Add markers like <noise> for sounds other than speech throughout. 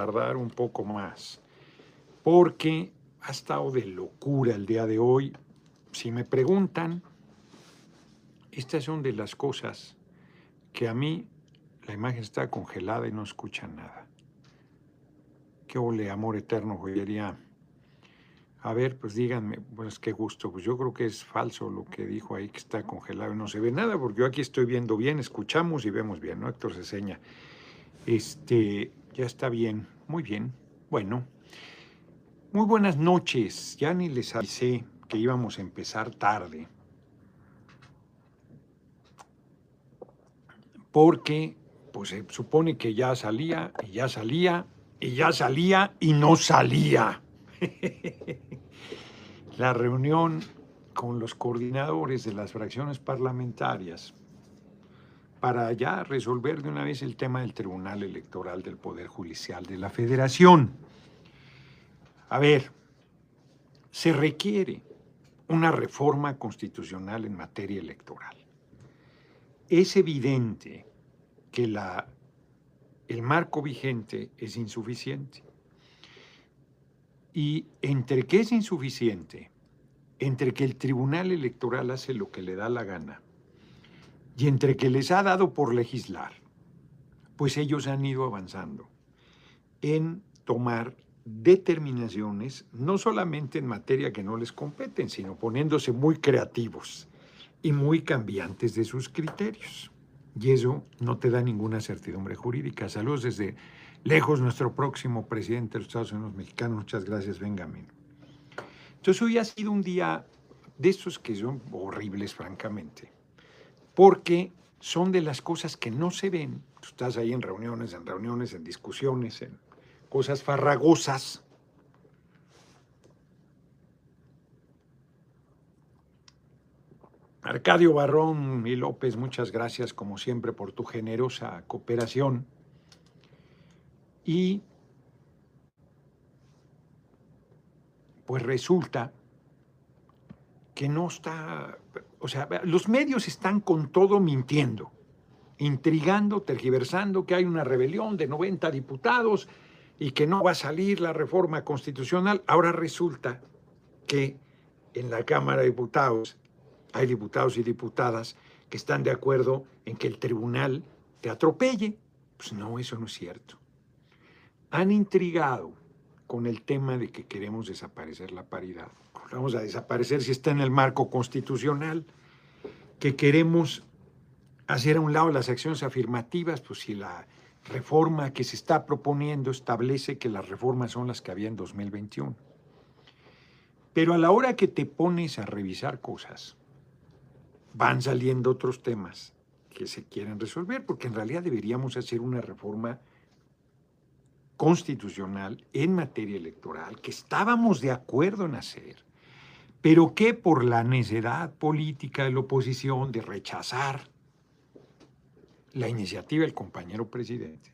tardar un poco más, porque ha estado de locura el día de hoy. Si me preguntan, estas son de las cosas que a mí la imagen está congelada y no escucha nada. Qué ole, amor eterno, joyería. A ver, pues díganme, pues qué gusto. Pues yo creo que es falso lo que dijo ahí, que está congelado y no se ve nada, porque yo aquí estoy viendo bien, escuchamos y vemos bien, ¿no? Héctor se seña. Este, ya está bien, muy bien. Bueno, muy buenas noches. Ya ni les avisé que íbamos a empezar tarde. Porque, pues se supone que ya salía, y ya salía, y ya salía, y no salía. <laughs> La reunión con los coordinadores de las fracciones parlamentarias para ya resolver de una vez el tema del Tribunal Electoral del Poder Judicial de la Federación. A ver, se requiere una reforma constitucional en materia electoral. Es evidente que la, el marco vigente es insuficiente. Y entre que es insuficiente, entre que el Tribunal Electoral hace lo que le da la gana, y entre que les ha dado por legislar, pues ellos han ido avanzando en tomar determinaciones, no solamente en materia que no les competen, sino poniéndose muy creativos y muy cambiantes de sus criterios. Y eso no te da ninguna certidumbre jurídica. Saludos desde lejos, nuestro próximo presidente de los Estados Unidos mexicanos. Muchas gracias, Benjamín. Entonces hoy ha sido un día de estos que son horribles, francamente porque son de las cosas que no se ven. Tú estás ahí en reuniones, en reuniones, en discusiones, en cosas farragosas. Arcadio Barrón y López, muchas gracias como siempre por tu generosa cooperación. Y pues resulta que no está o sea, los medios están con todo mintiendo, intrigando, tergiversando que hay una rebelión de 90 diputados y que no va a salir la reforma constitucional. Ahora resulta que en la Cámara de Diputados hay diputados y diputadas que están de acuerdo en que el tribunal te atropelle. Pues no, eso no es cierto. Han intrigado con el tema de que queremos desaparecer la paridad vamos a desaparecer si está en el marco constitucional, que queremos hacer a un lado las acciones afirmativas, pues si la reforma que se está proponiendo establece que las reformas son las que había en 2021. Pero a la hora que te pones a revisar cosas, van saliendo otros temas que se quieren resolver, porque en realidad deberíamos hacer una reforma constitucional en materia electoral que estábamos de acuerdo en hacer pero que por la necedad política de la oposición de rechazar la iniciativa del compañero presidente,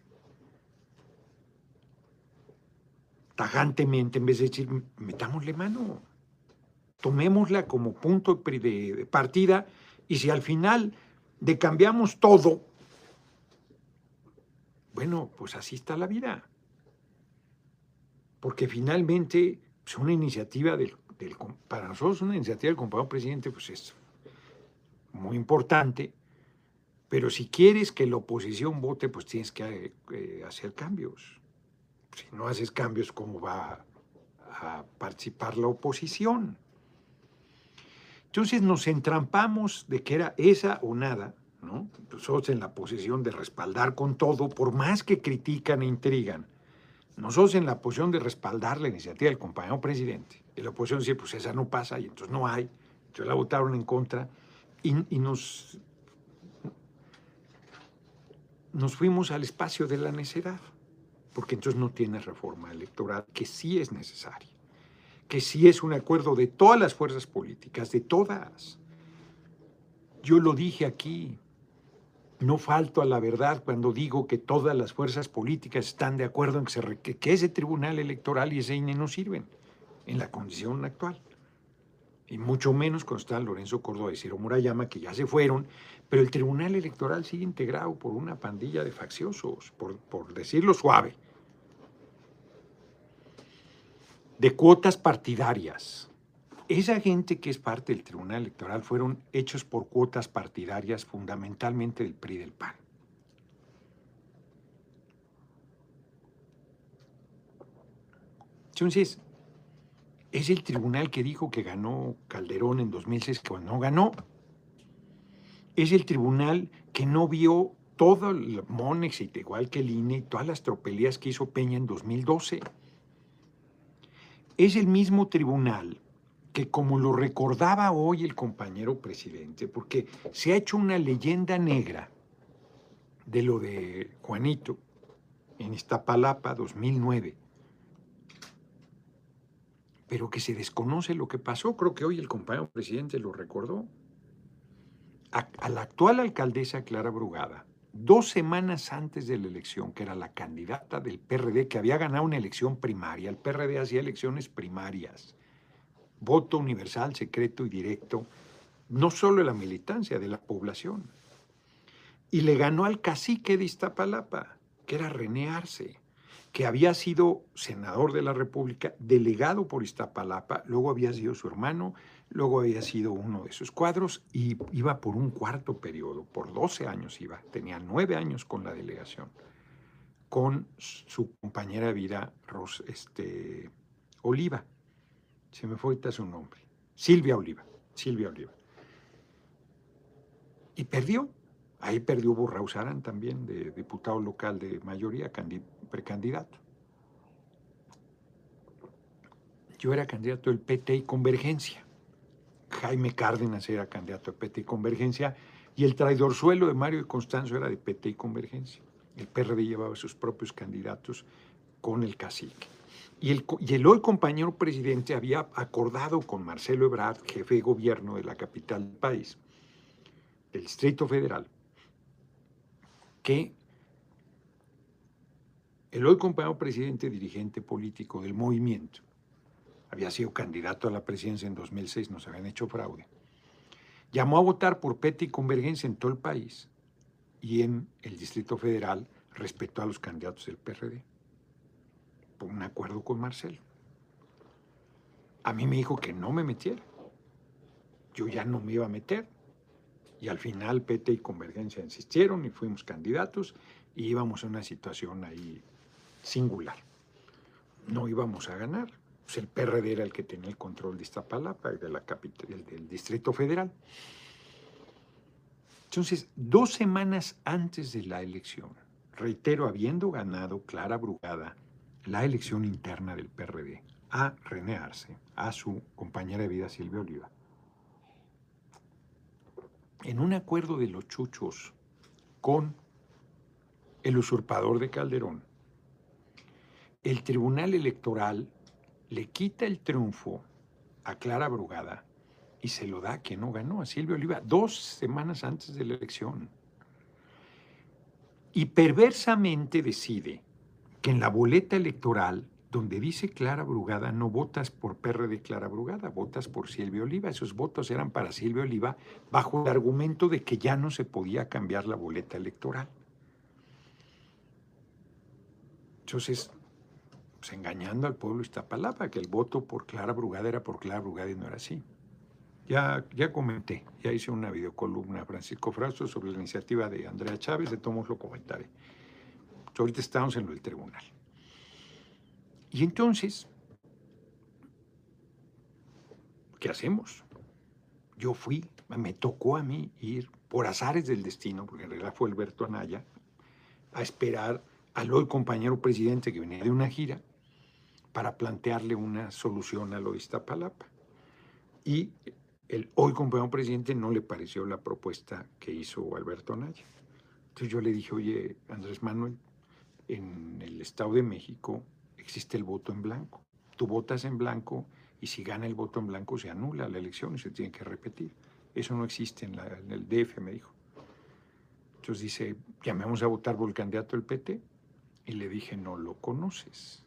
tajantemente, en vez de decir, metámosle mano, tomémosla como punto de partida y si al final de cambiamos todo, bueno, pues así está la vida. Porque finalmente es una iniciativa del para nosotros una iniciativa del compañero presidente pues es muy importante, pero si quieres que la oposición vote, pues tienes que eh, hacer cambios. Si no haces cambios, ¿cómo va a participar la oposición? Entonces nos entrampamos de que era esa o nada, ¿no? Nosotros en la posición de respaldar con todo, por más que critican e intrigan, nosotros en la posición de respaldar la iniciativa del compañero presidente, y la oposición dice, pues esa no pasa, y entonces no hay, entonces la votaron en contra, y, nos, nos fuimos al espacio de la necedad, porque entonces no tiene reforma electoral, que sí es necesaria, que sí es un acuerdo de todas las fuerzas políticas, de todas. Yo lo dije aquí, no falto a la verdad cuando digo que todas las fuerzas políticas están de acuerdo en que, ese tribunal electoral y ese INE no sirven en la condición actual. Y mucho menos cuando está Lorenzo Córdoba y Ciro Murayama, que ya se fueron, pero el tribunal electoral sigue integrado por una pandilla de facciosos, por, por decirlo suave. de cuotas partidarias. Esa gente que es parte del Tribunal Electoral fueron hechos por cuotas partidarias fundamentalmente del PRI del PAN. Entonces, es el tribunal que dijo que ganó Calderón en 2006, que no ganó. Es el tribunal que no vio todo el Monex, igual que el INE, todas las tropelías que hizo Peña en 2012. Es el mismo tribunal que, como lo recordaba hoy el compañero presidente, porque se ha hecho una leyenda negra de lo de Juanito en Iztapalapa 2009 pero que se desconoce lo que pasó. Creo que hoy el compañero presidente lo recordó. A, la actual alcaldesa Clara Brugada, dos semanas antes de la elección, que era la candidata del PRD, que había ganado una elección primaria, el PRD hacía elecciones primarias, voto universal, secreto y directo, no solo de la militancia, de la población. Y le ganó al cacique de Iztapalapa, que era René Arce que había sido senador de la República, delegado por Iztapalapa, luego había sido su hermano, luego había sido uno de sus cuadros y iba por un cuarto periodo, por 12 años iba, tenía nueve años con la delegación, con su compañera de vida, Ros, este, Oliva, se me fue ahorita su nombre, Silvia Oliva, Silvia Oliva. Y perdió, ahí perdió Burraus también, de diputado local de mayoría, candidato precandidato. Yo era candidato del PT y Convergencia. Jaime Cárdenas era candidato del PT y Convergencia y el traidor suelo de Mario de Constanzo era de PT y Convergencia. El PRD llevaba sus propios candidatos con el cacique. Y el, y el, hoy compañero presidente había acordado con Marcelo Ebrard, jefe de gobierno de la capital del país, del Distrito Federal, que el hoy compañero presidente dirigente político del movimiento, había sido candidato a la presidencia en 2006, nos habían hecho fraude, llamó a votar por PET y Convergencia en todo el país y en el Distrito Federal respecto a los candidatos del PRD, por un acuerdo con Marcelo. A mí me dijo que no me metiera. Yo ya no me iba a meter. Y al final PT y Convergencia insistieron y fuimos candidatos y íbamos a una situación ahí singular. No íbamos a ganar. Pues el PRD era el que tenía el control de Iztapalapa, de la capital, del Distrito Federal. Entonces, dos semanas antes de la elección, reitero, habiendo ganado Clara Brugada la elección interna del PRD a René Arce, a su compañera de vida Silvia Oliva, en un acuerdo de los chuchos con el usurpador de Calderón, el Tribunal Electoral le quita el triunfo a Clara Brugada y se lo da a quien no ganó, a Silvia Oliva, dos semanas antes de la elección. Y perversamente decide que en la boleta electoral, donde dice Clara Brugada, no votas por de Clara Brugada, votas por Silvia Oliva. Esos votos eran para Silvia Oliva bajo el argumento de que ya no se podía cambiar la boleta electoral. Entonces, pues, engañando al pueblo de Iztapalapa, que el voto por Clara Brugada era por Clara Brugada y no era así. Ya, ya comenté, ya hice una videocolumna Francisco Frausto sobre la iniciativa de Andrea Chávez, de todos lo comentaré. ahorita estamos en lo del tribunal. Y entonces, ¿qué hacemos? Yo fui, me tocó a mí ir por azares del destino, porque en realidad fue Alberto Anaya, a esperar al hoy compañero presidente que venía de una gira para plantearle una solución a lo de Iztapalapa. Y el hoy compañero presidente no le pareció la propuesta que hizo Alberto Anaya. Entonces yo le dije, oye, Andrés Manuel, en el Estado de México existe el voto en blanco. Tú votas en blanco y si gana el voto en blanco se anula la elección y se tiene que repetir. Eso no existe en, en el DF, me dijo. Entonces dice, llamemos a votar por el candidato del PT. Y le dije, no lo conoces.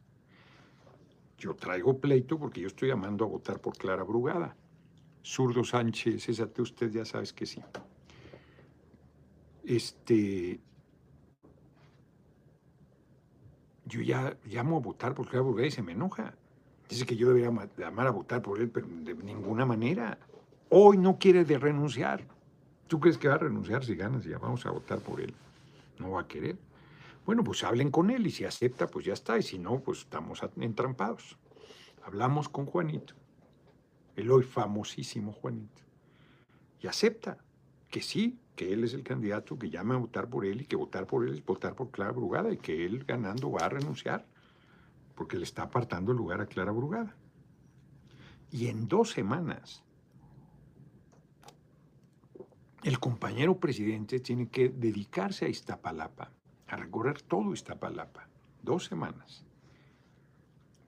Yo traigo pleito porque yo estoy llamando a votar por Clara Brugada. Zurdo Sánchez, esa usted ya sabes que sí. Este, yo ya llamo a votar por Clara Brugada y se me enoja. Dice que yo debería llamar a votar por él, pero de ninguna manera. Hoy no quiere de renunciar. ¿Tú crees que va a renunciar si ganas? Ya vamos a votar por él. No va a querer. Bueno, pues hablen con él y si acepta, pues ya está. Y si no, pues estamos entrampados. Hablamos con Juanito, el hoy famosísimo Juanito. Y acepta que sí, que él es el candidato, que llama a votar por él y que votar por él es votar por Clara Brugada y que él ganando va a renunciar porque le está apartando el lugar a Clara Brugada. Y en dos semanas, el compañero presidente tiene que dedicarse a Iztapalapa, a recorrer todo Iztapalapa, dos semanas,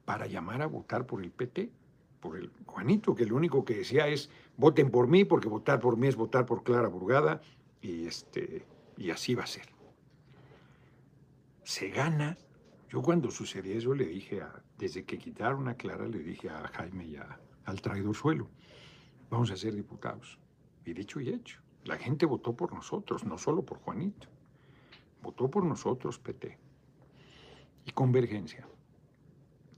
para llamar a votar por el PT, por el Juanito, que lo único que decía es voten por mí, porque votar por mí es votar por Clara Brugada, y, este, y así va a ser. Se gana yo cuando sucedió eso le dije, a, desde que quitaron a Clara, le dije a Jaime y al traidor suelo, vamos a ser diputados. Y dicho y hecho, la gente votó por nosotros, no solo por Juanito. Votó por nosotros, PT. Y Convergencia.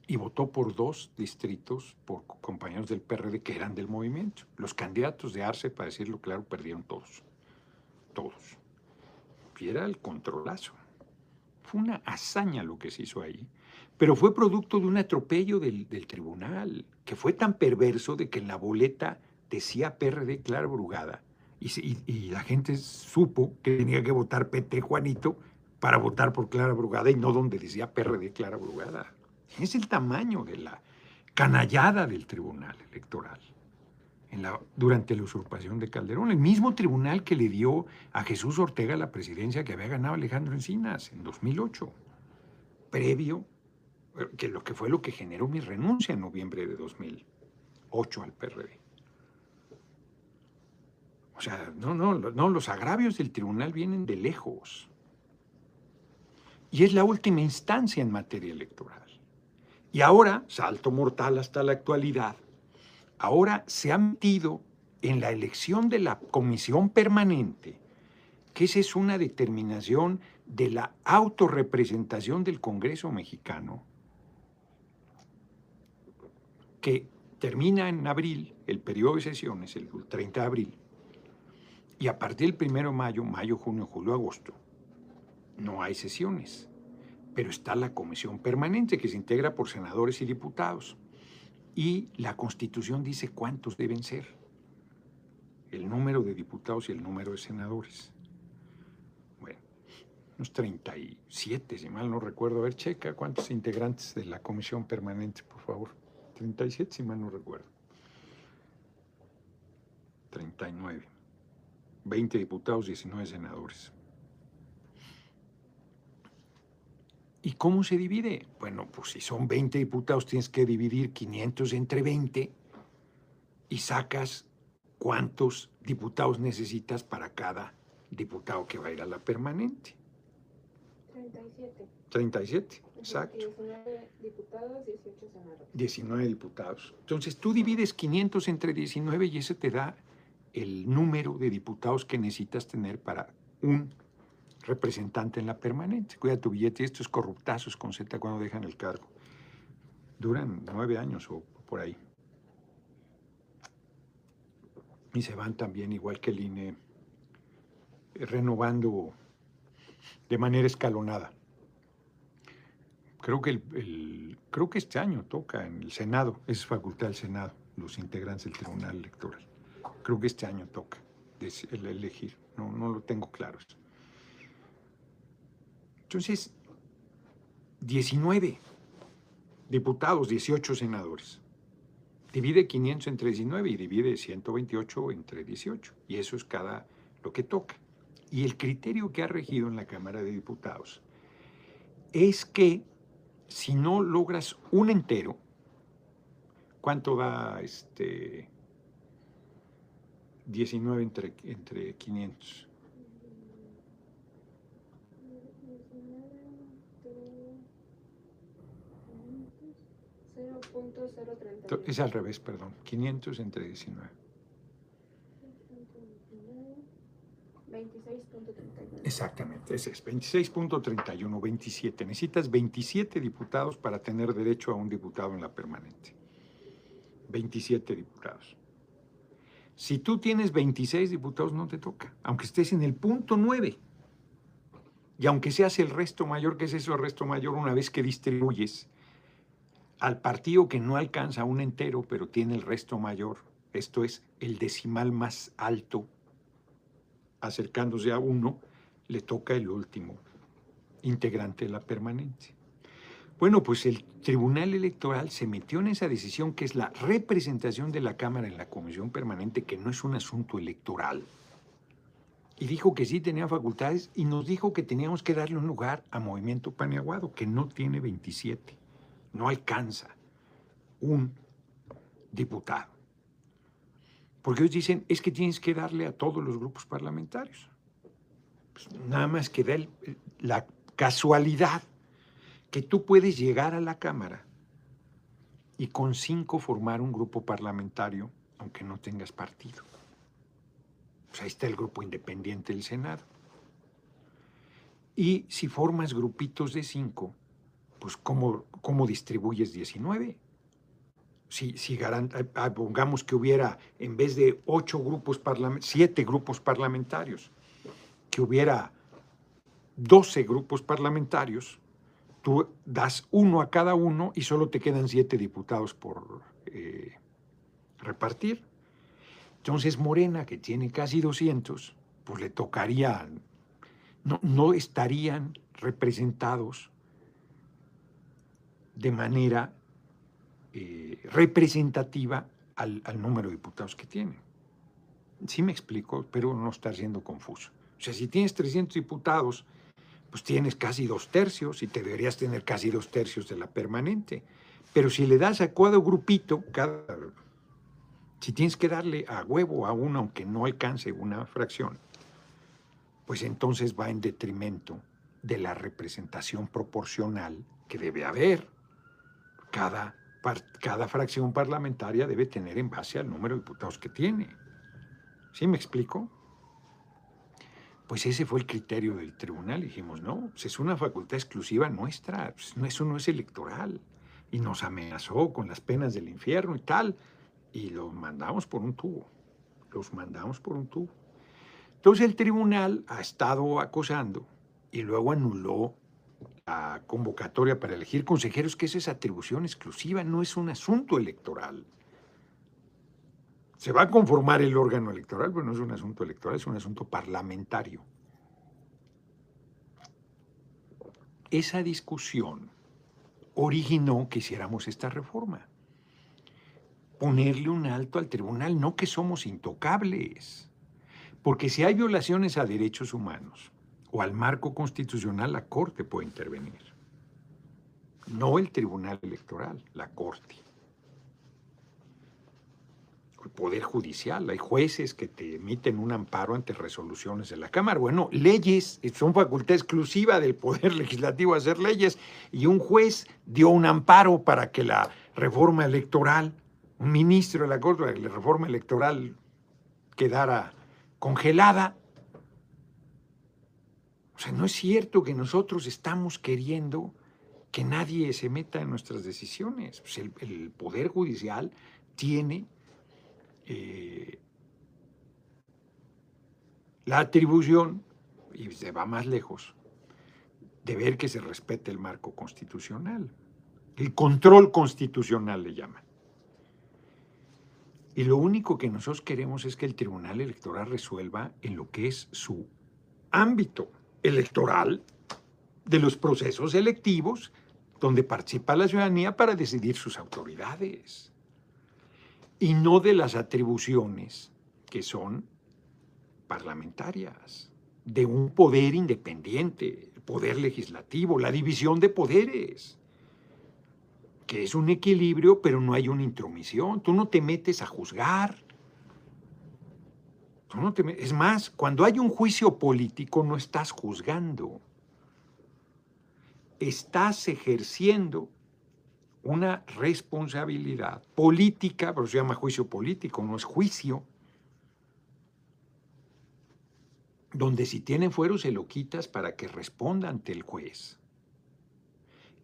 Y votó por dos distritos, por compañeros del PRD que eran del movimiento. Los candidatos de Arce, para decirlo claro, perdieron todos. Todos. Y era el controlazo. Fue una hazaña lo que se hizo ahí, pero fue producto de un atropello del, tribunal, que fue tan perverso de que en la boleta decía PRD Clara Brugada, y, la gente supo que tenía que votar PT Juanito para votar por Clara Brugada y no donde decía PRD Clara Brugada. Es el tamaño de la canallada del tribunal electoral durante la usurpación de Calderón, el mismo tribunal que le dio a Jesús Ortega la presidencia que había ganado Alejandro Encinas en 2008, previo, eh, que lo que fue lo que generó mi renuncia en noviembre de 2008 al PRD. O sea, no, no, no, los agravios del tribunal vienen de lejos. Y es la última instancia en materia electoral. Y ahora, salto mortal hasta la actualidad, ahora se ha metido en la elección de la comisión permanente, que esa es una determinación de la autorrepresentación del Congreso mexicano, que termina en abril, el periodo de sesiones, el 30 de abril, y a partir del 1 de mayo, mayo, junio, julio, agosto, no hay sesiones, pero está la comisión permanente que se integra por senadores y diputados. Y la Constitución dice cuántos deben ser. El número de diputados y el número de senadores. Bueno, unos 37, si mal no recuerdo. A ver, checa cuántos integrantes de la comisión permanente, por favor. 37, si mal no recuerdo. 39. 20 diputados, 19 senadores. ¿Y cómo se divide? Bueno, pues si son 20 diputados, tienes que dividir 500 entre 20 y sacas cuántos diputados necesitas para cada diputado que va a ir a la permanente. 37. 37, exacto. 19 diputados, 18 senadores. 19 diputados. Entonces tú divides 500 entre 19 y eso te da el número de diputados que necesitas tener para un representante en la permanente. Cuida tu billete, estos corruptazos con Z cuando dejan el cargo. Duran nueve años o por ahí. Y se van también, igual que el INE, renovando de manera escalonada. Creo que, el, creo que este año toca en el Senado, es facultad del Senado, los integrantes del Tribunal Electoral. Creo que este año toca el elegir, no, no lo tengo claro. Entonces, 19 diputados, 18 senadores. Divide 500 entre 19 y divide 128 entre 18. Y eso es cada lo que toca. Y el criterio que ha regido en la Cámara de Diputados es que si no logras un entero, ¿cuánto da este 19 entre, entre 500? Es al revés, perdón. 500 entre 19. 25. 26.31. Exactamente, ese es 26.31, 27. Necesitas 27 diputados para tener derecho a un diputado en la permanente. 27 diputados. Si tú tienes 26 diputados, no te toca, aunque estés en el punto 9. Y aunque seas el resto mayor, que es eso el resto mayor? Una vez que distribuyes al partido que no alcanza un entero, pero tiene el resto mayor, esto es el decimal más alto, acercándose a uno, le toca el último integrante de la permanencia. Bueno, pues el Tribunal Electoral se metió en esa decisión que es la representación de la Cámara en la Comisión Permanente, que no es un asunto electoral. Y dijo que sí tenía facultades y nos dijo que teníamos que darle un lugar a Movimiento Paneaguado, que no tiene 27, no alcanza un diputado. Porque ellos dicen, es que tienes que darle a todos los grupos parlamentarios. Pues nada más que da la casualidad que tú puedes llegar a la Cámara y con cinco formar un grupo parlamentario, aunque no tengas partido. Pues ahí está el grupo independiente del Senado. Y si formas grupitos de cinco, pues ¿cómo, cómo distribuyes 19? si, si eh, ah, pongamos que hubiera, en vez de ocho grupos parlamentarios, siete grupos parlamentarios, que hubiera doce grupos parlamentarios, tú das uno a cada uno y solo te quedan siete diputados por eh, repartir. Entonces Morena, que tiene casi 200, pues le tocaría, no, no estarían representados de manera eh, representativa al, número de diputados que tiene. Sí me explico, pero no está siendo confuso. O sea, si tienes 300 diputados, pues tienes casi dos tercios y te deberías tener casi dos tercios de la permanente. Pero si le das a cada grupito, cada, si tienes que darle a huevo a uno, aunque no alcance una fracción, pues entonces va en detrimento de la representación proporcional que debe haber. Cada cada fracción parlamentaria debe tener en base al número de diputados que tiene. ¿Sí me explico? Pues ese fue el criterio del tribunal. Dijimos, no, pues es una facultad exclusiva nuestra, pues no, eso no es electoral. Y nos amenazó con las penas del infierno y tal. Y los mandamos por un tubo. Los mandamos por un tubo. Entonces el tribunal ha estado acosando y luego anuló la convocatoria para elegir consejeros, que esa es atribución exclusiva, no es un asunto electoral. Se va a conformar el órgano electoral, pero no es un asunto electoral, es un asunto parlamentario. Esa discusión originó que hiciéramos esta reforma. Ponerle un alto al tribunal, no que somos intocables. Porque si hay violaciones a derechos humanos, o al marco constitucional, la Corte puede intervenir. No el Tribunal Electoral, la Corte. Poder Judicial, hay jueces que te emiten un amparo ante resoluciones de la Cámara. Bueno, leyes son facultad exclusiva del Poder <laughs> Legislativo hacer leyes y un juez dio un amparo para que la reforma electoral, un ministro de la Corte, la reforma electoral quedara congelada o sea, no es cierto que nosotros estamos queriendo que nadie se meta en nuestras decisiones. Pues el, Poder Judicial tiene eh, la atribución, y se va más lejos, de ver que se respete el marco constitucional. El control constitucional le llaman. Y lo único que nosotros queremos es que el Tribunal Electoral resuelva en lo que es su ámbito electoral, de los procesos electivos, donde participa la ciudadanía para decidir sus autoridades, y no de las atribuciones que son parlamentarias, de un poder independiente, el poder legislativo, la división de poderes, que es un equilibrio, pero no hay una intromisión. Tú no te metes a juzgar, es más, cuando hay un juicio político no estás juzgando, estás ejerciendo una responsabilidad política, pero se llama juicio político, no es juicio. donde si tiene fuero se lo quitas para que responda ante el juez.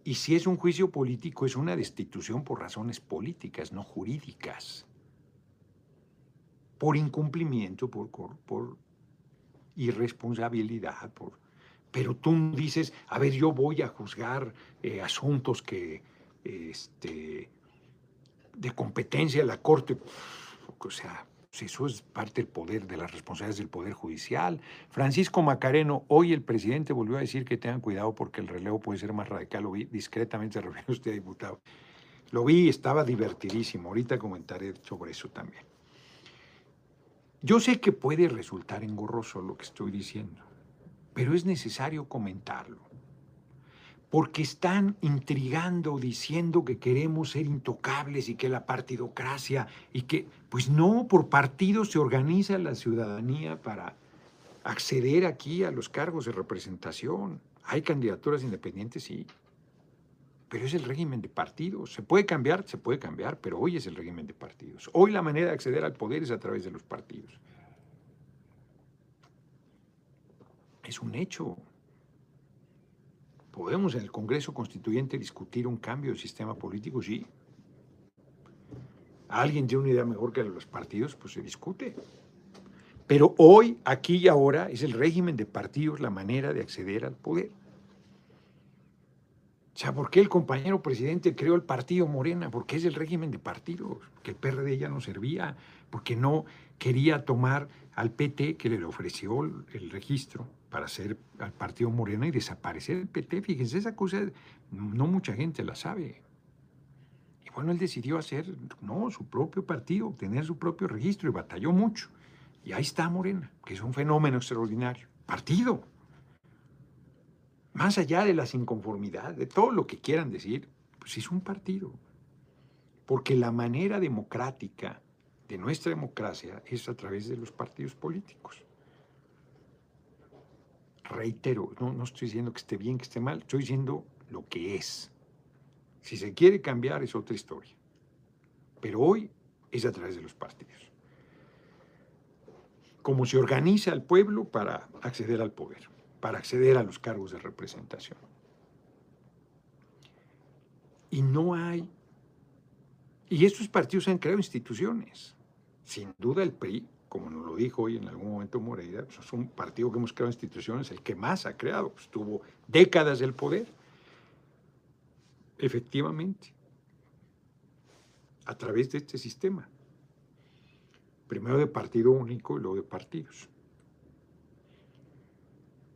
Y si es un juicio político, es una destitución por razones políticas, no jurídicas. Por incumplimiento, por, por irresponsabilidad, por... Pero tú dices, a ver, yo voy a juzgar eh, asuntos que, este, de competencia de la Corte, o sea, pues eso es parte del poder, de las responsabilidades del Poder Judicial. Francisco Macareno, hoy el presidente volvió a decir que tengan cuidado porque el relevo puede ser más radical. Lo vi discretamente, se refirió usted, diputado. Lo vi, estaba divertidísimo. Ahorita comentaré sobre eso también. Yo sé que puede resultar engorroso lo que estoy diciendo, pero es necesario comentarlo porque están intrigando, diciendo que queremos ser intocables y que la partidocracia y que, pues no, por partidos se organiza la ciudadanía para acceder aquí a los cargos de representación. Hay candidaturas independientes, sí, pero es el régimen de partidos. Se puede cambiar, se puede cambiar, pero hoy es el régimen de partidos. Hoy la manera de acceder al poder es a través de los partidos. Es un hecho. ¿Podemos en el Congreso Constituyente discutir un cambio de sistema político? Sí. ¿Alguien tiene una idea mejor que los partidos? Pues se discute. Pero hoy, aquí y ahora, es el régimen de partidos la manera de acceder al poder. O sea, ¿por qué el compañero presidente creó el partido Morena? Porque es el régimen de partidos, que el PRD ya no servía, porque no quería tomar al PT que le ofreció el registro para hacer al partido Morena y desaparecer el PT. Fíjense, esa cosa no mucha gente la sabe. Y bueno, él decidió hacer, no, su propio partido, tener su propio registro y batalló mucho. Y ahí está Morena, que es un fenómeno extraordinario. Partido. Más allá de las inconformidades, de todo lo que quieran decir, pues es un partido. Porque la manera democrática de nuestra democracia es a través de los partidos políticos reitero, no, no estoy diciendo que esté bien, que esté mal, estoy diciendo lo que es. Si se quiere cambiar es otra historia. Pero hoy es a través de los partidos. Cómo se organiza el pueblo para acceder al poder, para acceder a los cargos de representación. Y no hay... Y estos partidos han creado instituciones. Sin duda el PRI como nos lo dijo hoy en algún momento Moreira, pues es un partido que hemos creado instituciones, el que más ha creado, pues tuvo décadas del poder. Efectivamente, a través de este sistema. Primero de partido único y luego de partidos.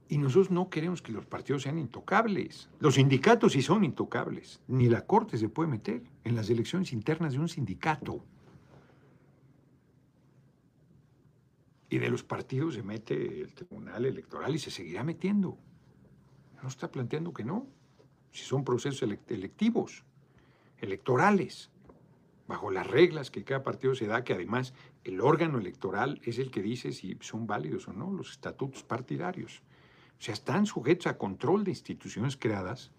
Y nosotros no queremos que los partidos sean intocables. Los sindicatos sí son intocables. Ni la Corte se puede meter en las elecciones internas de un sindicato. Y de los partidos se mete el Tribunal Electoral y se seguirá metiendo. No está planteando que no. Si son procesos electivos, electorales, bajo las reglas que cada partido se da, que además el órgano electoral es el que dice si son válidos o no los estatutos partidarios. O sea, están sujetos a control de instituciones creadas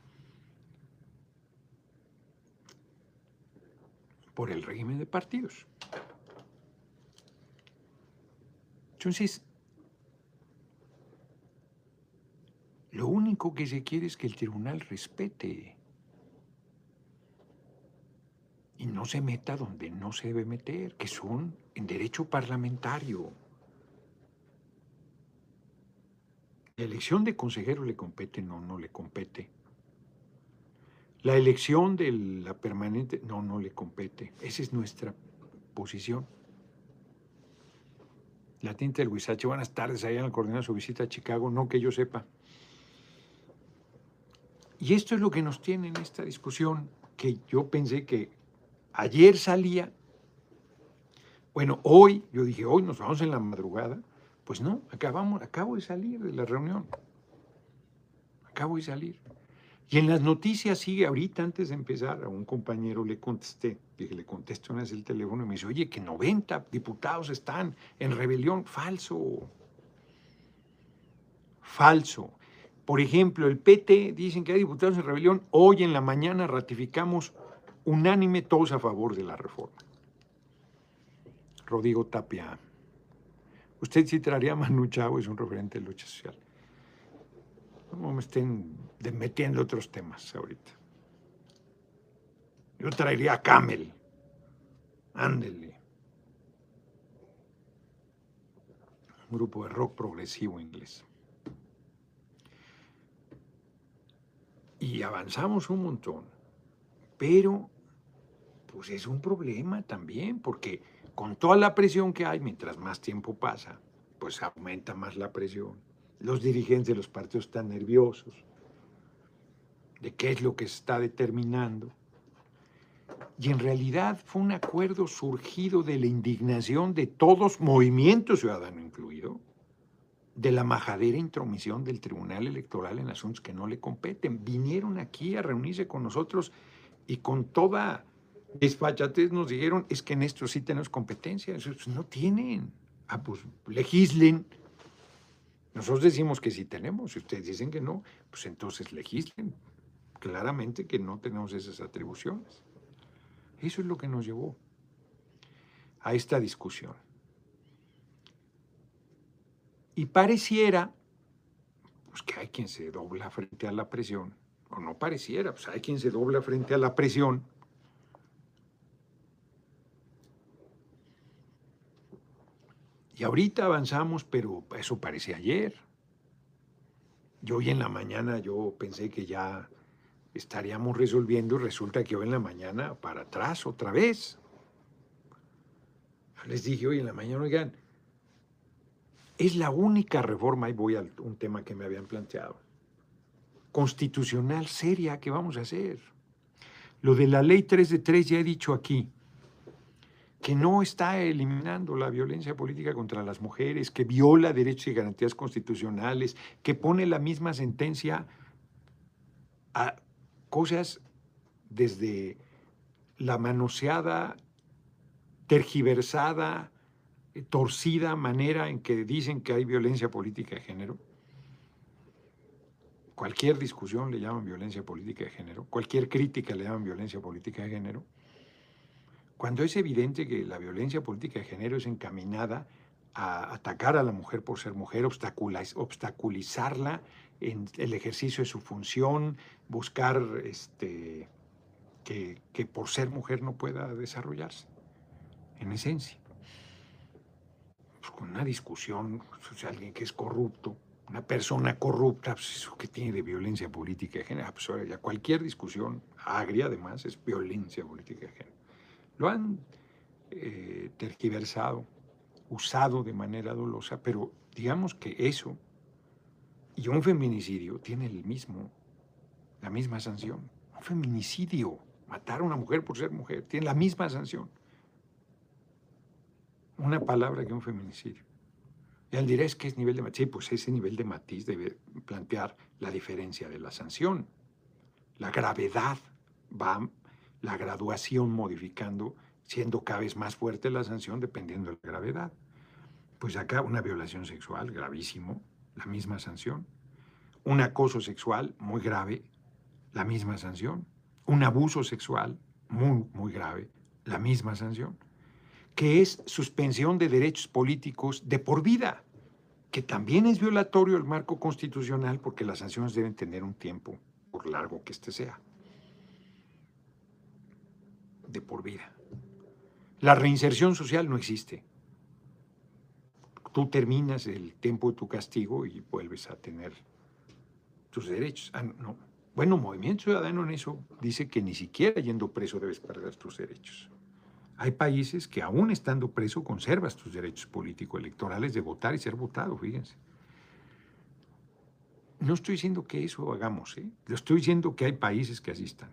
por el régimen de partidos. Entonces, lo único que se quiere es que el tribunal respete y no se meta donde no se debe meter, que son en derecho parlamentario. La elección de consejero le compete, no, no le compete. La elección de la permanente, no, no le compete. Esa es nuestra posición. La tinta del Huizache. Buenas tardes, allá en coordinar su visita a Chicago, no que yo sepa. Y esto es lo que nos tiene en esta discusión, que yo pensé que ayer salía, bueno, hoy, yo dije, hoy nos vamos en la madrugada, pues no, acabamos, acabo de salir de la reunión, acabo de salir. Y en las noticias sigue ahorita, antes de empezar, a un compañero le contesté, dije, le contesto una vez el teléfono y me dice, oye, que 90 diputados están en rebelión. Falso. Falso. Por ejemplo, el PT dicen que hay diputados en rebelión. Hoy en la mañana ratificamos unánime todos a favor de la reforma. Rodrigo Tapia. Usted sí traería a Manu Chao, es un referente de lucha social. No me estén metiendo otros temas ahorita. Yo traería a Camel. Ándele. Un grupo de rock progresivo inglés. Y avanzamos un montón. Pero, pues es un problema también, porque con toda la presión que hay, mientras más tiempo pasa, pues aumenta más la presión. Los dirigentes de los partidos están nerviosos de qué es lo que se está determinando. Y en realidad fue un acuerdo surgido de la indignación de todos, movimiento ciudadano incluido, de la majadera intromisión del Tribunal Electoral en asuntos que no le competen. Vinieron aquí a reunirse con nosotros y con toda desfachatez nos dijeron, es que en esto sí tenemos competencia. no tienen. Ah, pues legislen. Nosotros decimos que sí tenemos. Si ustedes dicen que no, pues entonces legislen. Claramente que no tenemos esas atribuciones. Eso es lo que nos llevó a esta discusión. Y pareciera pues, que hay quien se dobla frente a la presión, o no pareciera, pues hay quien se dobla frente a la presión. Y ahorita avanzamos, pero eso parece ayer. Yo hoy en la mañana yo pensé que ya estaríamos resolviendo y resulta que hoy en la mañana para atrás otra vez. Les dije hoy en la mañana, oigan, es la única reforma, y voy a un tema que me habían planteado, constitucional seria que vamos a hacer. Lo de la ley 3 de 3 ya he dicho aquí, que no está eliminando la violencia política contra las mujeres, que viola derechos y garantías constitucionales, que pone la misma sentencia a cosas desde la manoseada, tergiversada, torcida manera en que dicen que hay violencia política de género. Cualquier discusión le llaman violencia política de género, cualquier crítica le llaman violencia política de género. Cuando es evidente que la violencia política de género es encaminada a atacar a la mujer por ser mujer, obstaculizarla en el ejercicio de su función, buscar este, que, por ser mujer no pueda desarrollarse, en esencia pues, con una discusión, pues, alguien que es corrupto, una persona corrupta, pues eso que tiene de violencia política de género, pues ya cualquier discusión agria además es violencia política de género. Lo han eh, tergiversado, usado de manera dolosa, pero digamos que eso y un feminicidio tiene el mismo, la misma sanción. Un feminicidio, matar a una mujer por ser mujer, tiene la misma sanción una palabra que un feminicidio. Y él dirá, que es nivel de matiz. Sí, pues ese nivel de matiz debe plantear la diferencia de la sanción. La gravedad va, la graduación modificando, siendo cada vez más fuerte la sanción dependiendo de la gravedad. Pues acá una violación sexual, gravísimo, la misma sanción. Un acoso sexual, muy grave, la misma sanción. Un abuso sexual, muy, muy grave, la misma sanción que es suspensión de derechos políticos de por vida, que también es violatorio el marco constitucional porque las sanciones deben tener un tiempo, por largo que éste sea, de por vida. La reinserción social no existe. Tú terminas el tiempo de tu castigo y vuelves a tener tus derechos. Ah, no. Bueno, Movimiento Ciudadano en eso dice que ni siquiera yendo preso debes perder tus derechos. Hay países que aún estando preso conservas tus derechos político-electorales de votar y ser votado, fíjense. No estoy diciendo que eso hagamos, ¿eh? estoy diciendo que hay países que así están.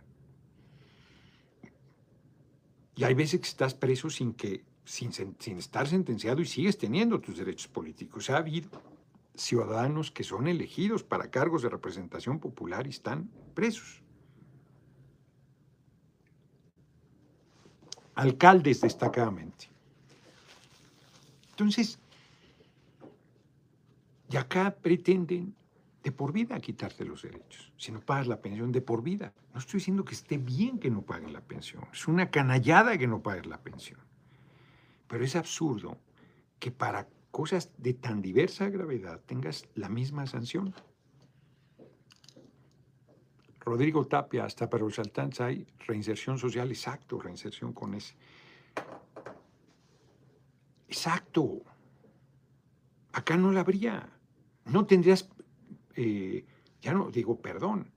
Y hay veces que estás preso sin, que, sin, sin estar sentenciado y sigues teniendo tus derechos políticos. Ha habido ciudadanos que son elegidos para cargos de representación popular y están presos. alcaldes destacadamente. Entonces, y acá pretenden de por vida quitarte los derechos. Si no pagas la pensión, de por vida. No estoy diciendo que esté bien que no paguen la pensión. Es una canallada que no paguen la pensión. Pero es absurdo que para cosas de tan diversa gravedad tengas la misma sanción. Rodrigo Tapia, hasta para los saltantes hay reinserción social, exacto, reinserción con ese. Exacto. Acá no la habría. No tendrías, eh, ya no digo perdón,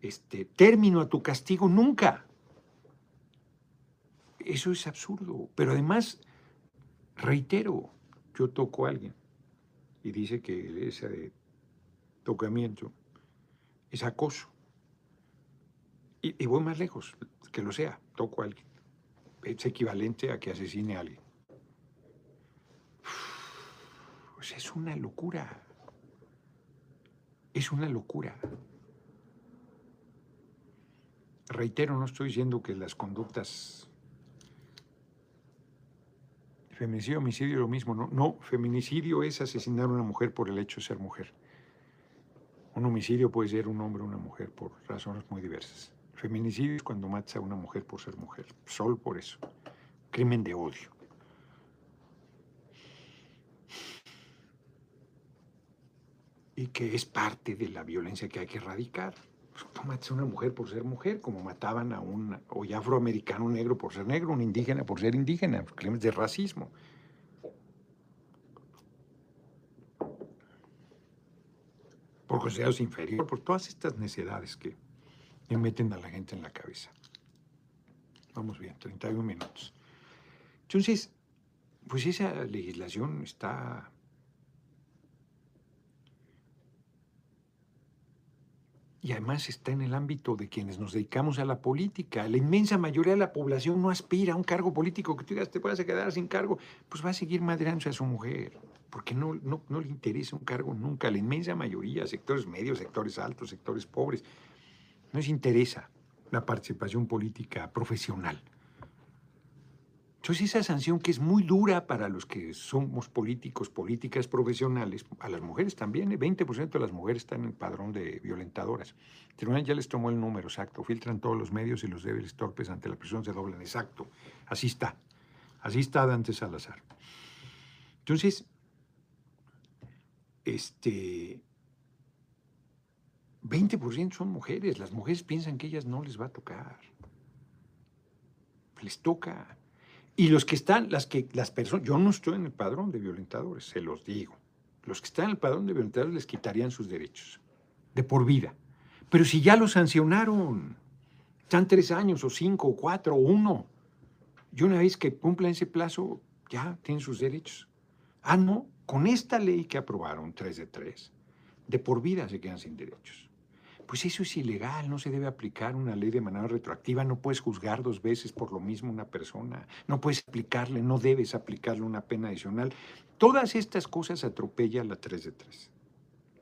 este, término a tu castigo nunca. Eso es absurdo. Pero además, reitero, yo toco a alguien y dice que ese tocamiento es acoso. Y, voy más lejos, que lo sea, toco a alguien. Es equivalente a que asesine a alguien. Pues es una locura. Es una locura. Reitero, no estoy diciendo que las conductas Feminicidio, homicidio, lo mismo, ¿no? Feminicidio es asesinar a una mujer por el hecho de ser mujer. Un homicidio puede ser un hombre o una mujer por razones muy diversas. Feminicidio es cuando matas a una mujer por ser mujer, solo por eso. Crimen de odio. Y que es parte de la violencia que hay que erradicar. Tú matas a una mujer por ser mujer, como mataban a un hoy afroamericano negro por ser negro, un indígena por ser indígena, crímenes de racismo. Por considerados inferiores, por todas estas necesidades que me meten a la gente en la cabeza. Vamos bien, 31 minutos. Entonces, pues esa legislación está y además está en el ámbito de quienes nos dedicamos a la política. La inmensa mayoría de la población no aspira a un cargo político que tú digas, te puedas quedar sin cargo, pues va a seguir madreándose a su mujer, porque no, no, no le interesa un cargo nunca. La inmensa mayoría, sectores medios, sectores altos, sectores pobres, no les interesa la participación política profesional. Entonces esa sanción que es muy dura para los que somos políticos, políticas profesionales, a las mujeres también, el ¿eh? 20% de las mujeres están en el padrón de violentadoras. El tribunal ya les tomó el número exacto, filtran todos los medios y los débiles torpes ante la presión se doblan, exacto. Así está, así está Dante Salazar. Entonces, este, 20% son mujeres, las mujeres piensan que ellas no les va a tocar. Les toca. Y los que están, las que las personas, yo no estoy en el padrón de violentadores, se los digo. Los que están en el padrón de violentadores les quitarían sus derechos, de por vida. Pero si ya los sancionaron, están tres años, o cinco, o cuatro, o uno, y una vez que cumplan ese plazo, ya tienen sus derechos. Ah, no, con esta ley que aprobaron, tres de tres, de por vida se quedan sin derechos. Pues eso es ilegal, no se debe aplicar una ley de manera retroactiva, no puedes juzgar dos veces por lo mismo una persona, no puedes aplicarle, no debes aplicarle una pena adicional. Todas estas cosas atropella la 3 de 3.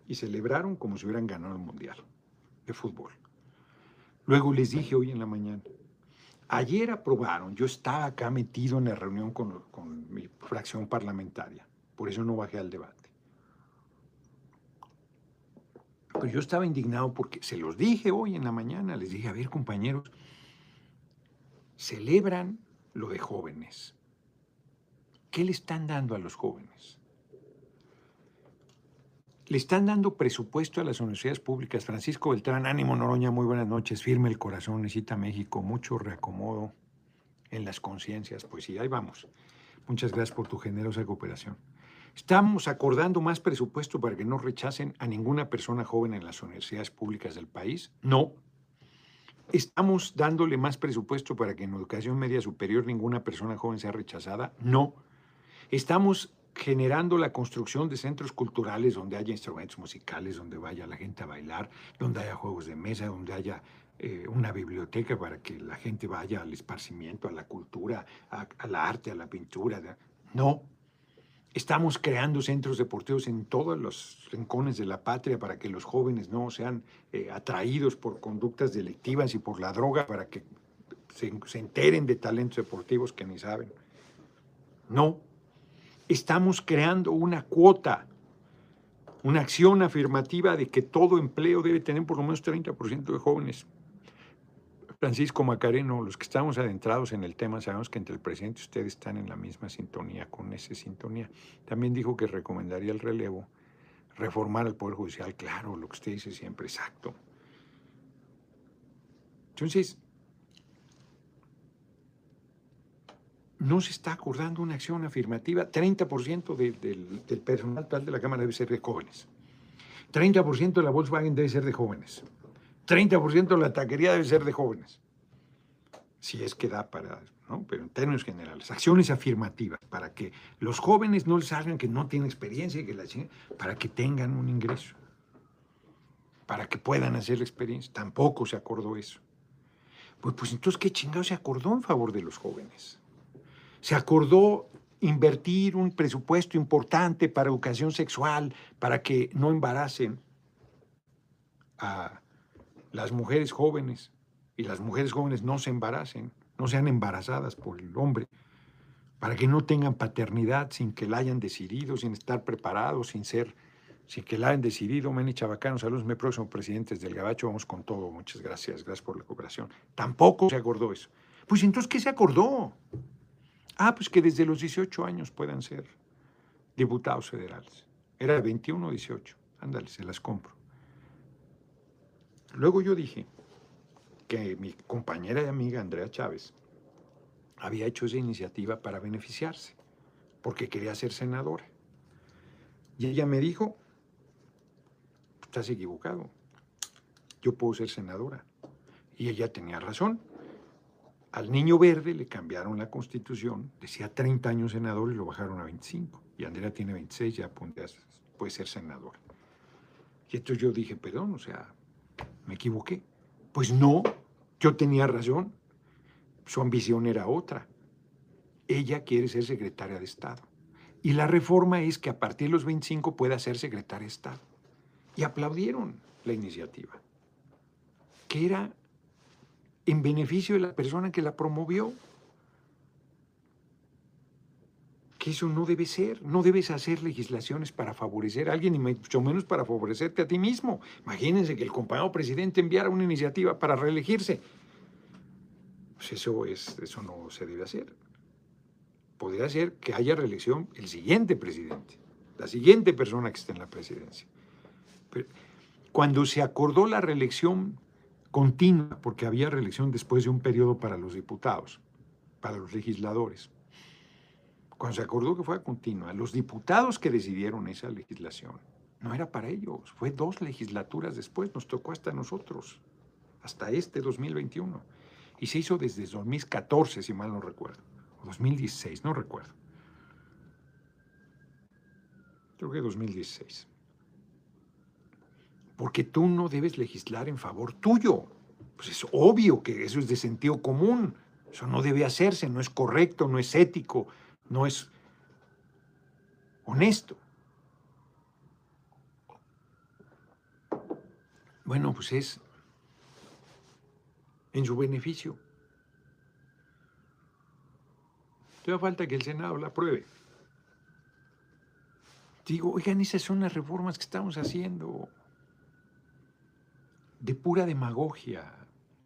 Y celebraron como si hubieran ganado el Mundial de fútbol. Luego les dije hoy en la mañana, ayer aprobaron, yo estaba acá metido en la reunión con, con mi fracción parlamentaria, por eso no bajé al debate Yo estaba indignado porque se los dije hoy en la mañana, les dije, a ver compañeros, celebran lo de jóvenes. ¿Qué le están dando a los jóvenes? Le están dando presupuesto a las universidades públicas. Francisco Beltrán, ánimo Noroña, muy buenas noches. Firme el corazón, necesita México, mucho reacomodo en las conciencias. Pues sí, ahí vamos. Muchas gracias por tu generosa cooperación. Estamos acordando más presupuesto para que no rechacen a ninguna persona joven en las universidades públicas del país. No. Estamos dándole más presupuesto para que en educación media superior ninguna persona joven sea rechazada. No. Estamos generando la construcción de centros culturales donde haya instrumentos musicales, donde vaya la gente a bailar, donde haya juegos de mesa, donde haya eh, una biblioteca para que la gente vaya al esparcimiento, a la cultura, al arte, a la pintura. No, Estamos creando centros deportivos en todos los rincones de la patria para que los jóvenes no sean eh, atraídos por conductas delictivas y por la droga, para que se, se enteren de talentos deportivos que ni saben. No, estamos creando una cuota, una acción afirmativa de que todo empleo debe tener por lo menos 30% de jóvenes Francisco Macareno, los que estamos adentrados en el tema, sabemos que entre el presidente y ustedes están en la misma sintonía, con esa sintonía. También dijo que recomendaría el relevo, reformar el Poder Judicial, claro, lo que usted dice siempre, exacto. Entonces, no se está acordando una acción afirmativa. 30% del, personal tal de la Cámara debe ser de jóvenes. 30% de la Volkswagen debe ser de jóvenes. 30% de la taquería debe ser de jóvenes. Si es que da para, ¿no? Pero en términos generales, acciones afirmativas para que los jóvenes no les salgan que no tienen experiencia y que la para que tengan un ingreso, para que puedan hacer la experiencia. Tampoco se acordó eso. Pues, pues entonces, ¿qué chingado se acordó en favor de los jóvenes? Se acordó invertir un presupuesto importante para educación sexual, para que no embaracen a las mujeres jóvenes y las mujeres jóvenes no se embaracen, no sean embarazadas por el hombre, para que no tengan paternidad sin que la hayan decidido, sin estar preparados, sin ser, sin que la hayan decidido. Meni Chabacano, saludos, mi próximo presidentes del Gabacho, vamos con todo, muchas gracias, gracias por la cooperación. Tampoco se acordó eso. Pues entonces, ¿qué se acordó? Ah, pues que desde los 18 años puedan ser diputados federales. Era de 21 o 18. Ándale, se las compro. Luego yo dije que mi compañera y amiga Andrea Chávez había hecho esa iniciativa para beneficiarse, porque quería ser senadora. Y ella me dijo, estás equivocado, yo puedo ser senadora. Y ella tenía razón. Al niño verde le cambiaron la constitución, decía 30 años senador y lo bajaron a 25. Y Andrea tiene 26, ya puede ser senadora. Y entonces yo dije, perdón, o sea, me equivoqué. Pues no, yo tenía razón. Su ambición era otra. Ella quiere ser secretaria de Estado. Y la reforma es que a partir de los 25 pueda ser secretaria de Estado. Y aplaudieron la iniciativa, que era en beneficio de la persona que la promovió. Que eso no debe ser. No debes hacer legislaciones para favorecer a alguien y mucho menos para favorecerte a ti mismo. Imagínense que el compañero presidente enviara una iniciativa para reelegirse. Pues eso, es, eso no se debe hacer. Podría ser que haya reelección el siguiente presidente, la siguiente persona que esté en la presidencia. cuando se acordó la reelección continua, porque había reelección después de un periodo para los diputados, para los legisladores, cuando se acordó que fue a continua, los diputados que decidieron esa legislación, no era para ellos, fue dos legislaturas después, nos tocó hasta nosotros, hasta este 2021. Y se hizo desde 2014, si mal no recuerdo, o 2016, no recuerdo. Creo que 2016. Porque tú no debes legislar en favor tuyo. Pues es obvio que eso es de sentido común. Eso no debe hacerse, no es correcto, no es ético, no es honesto. Bueno, pues es en su beneficio. Todavía falta que el Senado la apruebe. Digo, oigan, esas son las reformas que estamos haciendo de pura demagogia,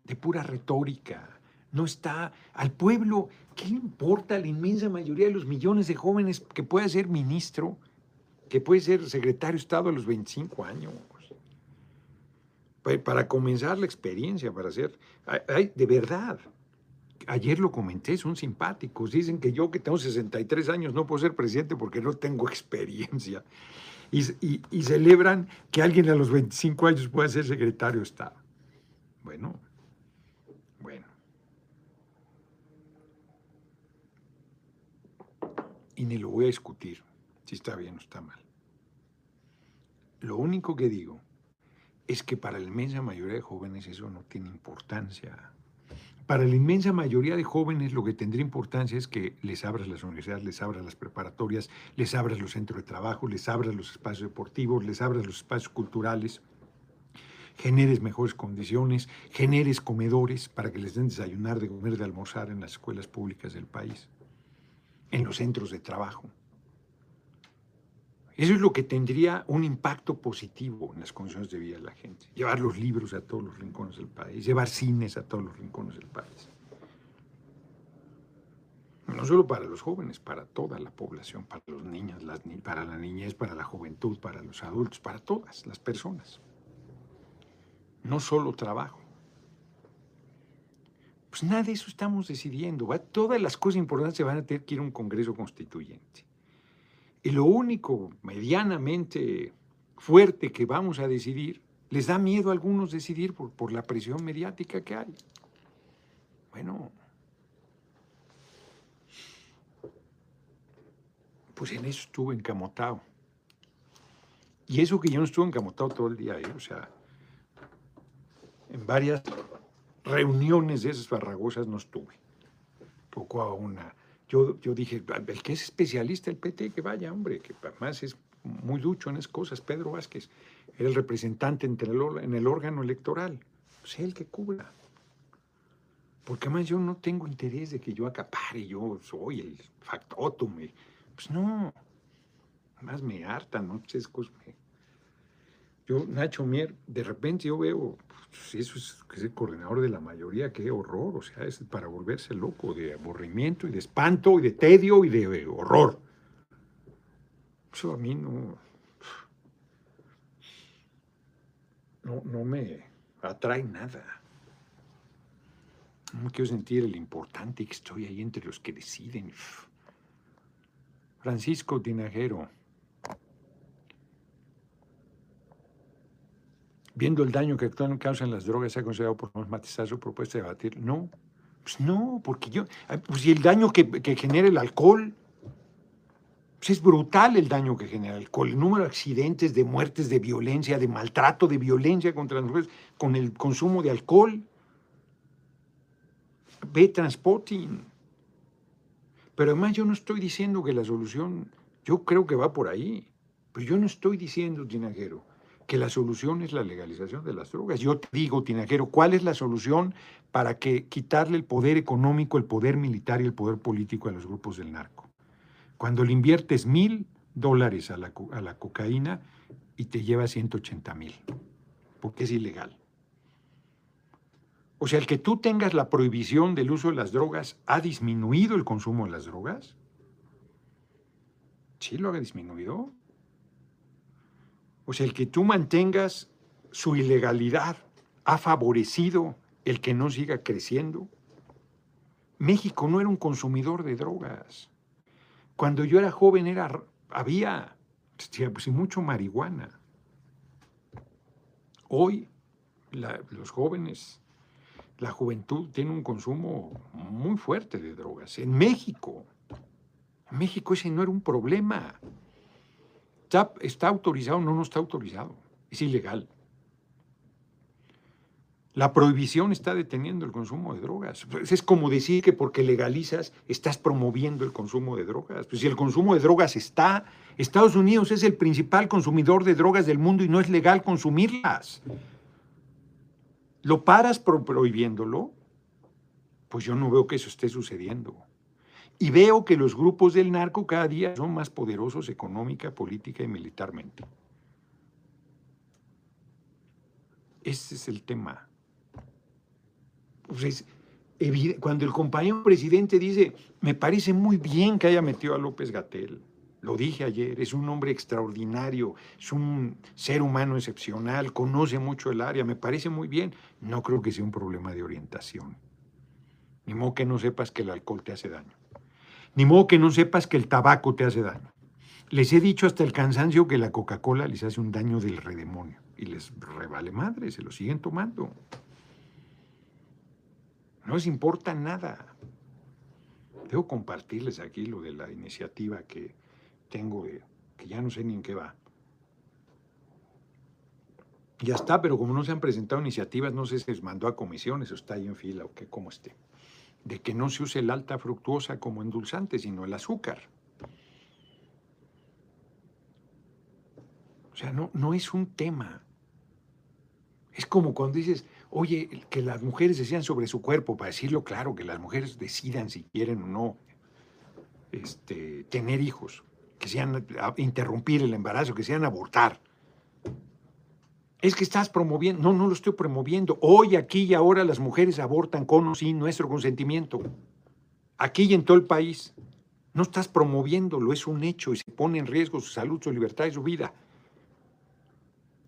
de pura retórica no está al pueblo. ¿Qué importa a la inmensa mayoría de los millones de jóvenes que puede ser ministro, que puede ser secretario de Estado a los 25 años? Para comenzar la experiencia, para hacer, de verdad, ayer lo comenté, son simpáticos. Dicen que yo que tengo 63 años no puedo ser presidente porque no tengo <laughs> experiencia. Y, y celebran que alguien a los 25 años pueda ser secretario de Estado. Bueno. Y ni lo voy a discutir si está bien o está mal. Lo único que digo es que para la inmensa mayoría de jóvenes eso no tiene importancia. Para la inmensa mayoría de jóvenes lo que tendría importancia es que les abras las universidades, les abras las preparatorias, les abras los centros de trabajo, les abras los espacios deportivos, les abras los espacios culturales, generes mejores condiciones, generes comedores para que les den desayunar, de comer, de almorzar en las escuelas públicas del país en los centros de trabajo. Eso es lo que tendría un impacto positivo en las condiciones de vida de la gente. Llevar los libros a todos los rincones del país, llevar cines a todos los rincones del país. No solo para los jóvenes, para toda la población, para los niños, para la niñez, para la juventud, para los adultos, para todas las personas. No solo trabajo. Pues nada de eso estamos decidiendo. Todas las cosas importantes se van a tener que ir a un Congreso Constituyente. Y lo único medianamente fuerte que vamos a decidir, les da miedo a algunos decidir por, por la presión mediática que hay. Bueno, pues en eso estuve encamotado. Y eso que yo no estuve encamotado todo el día, ¿eh? o sea, en varias reuniones de esas farragosas no estuve. Poco a una yo, yo dije, el que es especialista del PT, que vaya, hombre, que además es muy ducho en esas cosas, Pedro Vázquez, era el representante el, en el órgano electoral, pues él que cubra. Porque además yo no tengo interés de que yo acapare, yo soy el factotum. Pues no, además me hartan, ¿no? Pues cosas yo, Nacho Mier, de repente yo veo, pues eso es, que es el coordinador de la mayoría, qué horror, o sea, es para volverse loco, de aburrimiento y de espanto y de tedio y de horror. Eso a mí no, no, no me atrae nada. No quiero sentir el importante que estoy ahí entre los que deciden. Francisco Tinajero. Viendo el daño que actualmente causan las drogas, se ha considerado por matizar su propuesta de debatir. No, pues no, porque yo, pues y el daño que, genera el alcohol, pues es brutal el daño que genera el alcohol, el número de accidentes, de muertes, de violencia, de maltrato, de violencia contra las mujeres con el consumo de alcohol. Ve transporting. Pero además yo no estoy diciendo que la solución, yo creo que va por ahí, pero yo no estoy diciendo, Tinajero, que la solución es la legalización de las drogas. Yo te digo, Tinajero, ¿cuál es la solución para que quitarle el poder económico, el poder militar y el poder político a los grupos del narco? Cuando le inviertes mil dólares a la, a la cocaína y te lleva 180 mil, porque es ilegal. O sea, el que tú tengas la prohibición del uso de las drogas, ¿ha disminuido el consumo de las drogas? Sí, lo ha disminuido. O sea, el que tú mantengas su ilegalidad ha favorecido el que no siga creciendo. México no era un consumidor de drogas. Cuando yo era joven era, había pues, mucho marihuana. Hoy los jóvenes, la juventud tiene un consumo muy fuerte de drogas. En México, en México ese no era un problema. ¿Está, autorizado o no, no está autorizado? Es ilegal. La prohibición está deteniendo el consumo de drogas. Pues es como decir que porque legalizas estás promoviendo el consumo de drogas. Pues si el consumo de drogas está, Estados Unidos es el principal consumidor de drogas del mundo y no es legal consumirlas. ¿Lo paras prohibiéndolo? Pues yo no veo que eso esté sucediendo. Y veo que los grupos del narco cada día son más poderosos económica, política y militarmente. Ese es el tema. Pues cuando el compañero presidente dice, me parece muy bien que haya metido a López Gatel, lo dije ayer, es un hombre extraordinario, es un ser humano excepcional, conoce mucho el área, me parece muy bien. No creo que sea un problema de orientación. Ni modo que no sepas que el alcohol te hace daño. Ni modo que no sepas que el tabaco te hace daño. Les he dicho hasta el cansancio que la Coca-Cola les hace un daño del redemonio y les revale madre, se lo siguen tomando. No les importa nada. Debo compartirles aquí lo de la iniciativa que tengo, que ya no sé ni en qué va. Ya está, pero como no se han presentado iniciativas, no sé si les mandó a comisiones o está ahí en fila o qué, cómo esté de que no se use el alta fructuosa como endulzante, sino el azúcar. O sea, no, no es un tema. Es como cuando dices, oye, que las mujeres decían sobre su cuerpo, para decirlo claro, que las mujeres decidan si quieren o no este, tener hijos. que sean interrumpir el embarazo, que sean abortar. Es que estás promoviendo, no, no lo estoy promoviendo. Hoy, aquí y ahora las mujeres abortan con o sin nuestro consentimiento. Aquí y en todo el país. No estás promoviéndolo, es un hecho y se pone en riesgo su salud, su libertad y su vida.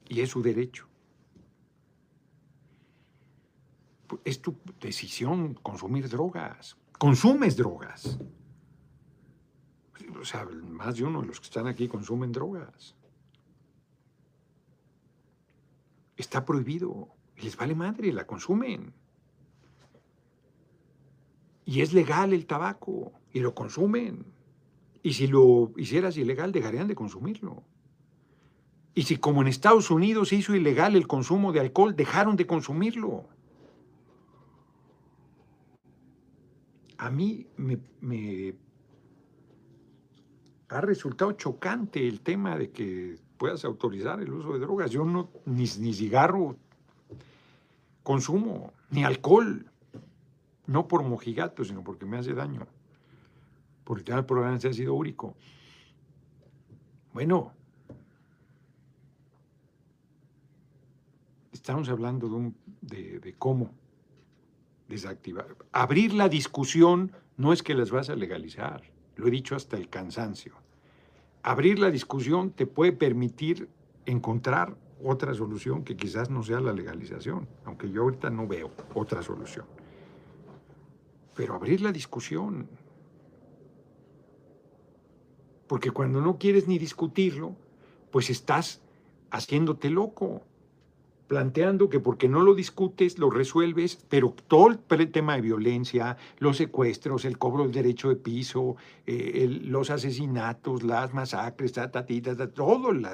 Y es su derecho. Es tu decisión consumir drogas. Consumes drogas. O sea, más de uno de los que están aquí consumen drogas. Está prohibido. Les vale madre, la consumen. Y es legal el tabaco y lo consumen. Y si lo hicieras ilegal, dejarían de consumirlo. Y si como en Estados Unidos se hizo ilegal el consumo de alcohol, dejaron de consumirlo. A mí me, me ha resultado chocante el tema de que puedas autorizar el uso de drogas. Yo no, ni, ni cigarro consumo, ni alcohol. No por mojigato, sino porque me hace daño. Porque el programa se ha sido úrico. Bueno, estamos hablando de, un, de, de cómo desactivar. Abrir la discusión no es que las vas a legalizar, lo he dicho hasta el cansancio abrir la discusión te puede permitir encontrar otra solución que quizás no sea la legalización, aunque yo ahorita no veo otra solución. Pero abrir la discusión. Porque cuando no quieres ni discutirlo, pues estás haciéndote loco planteando que porque no lo discutes, lo resuelves, pero todo el tema de violencia, los secuestros, el cobro del derecho de piso, eh, los asesinatos, las masacres, todo el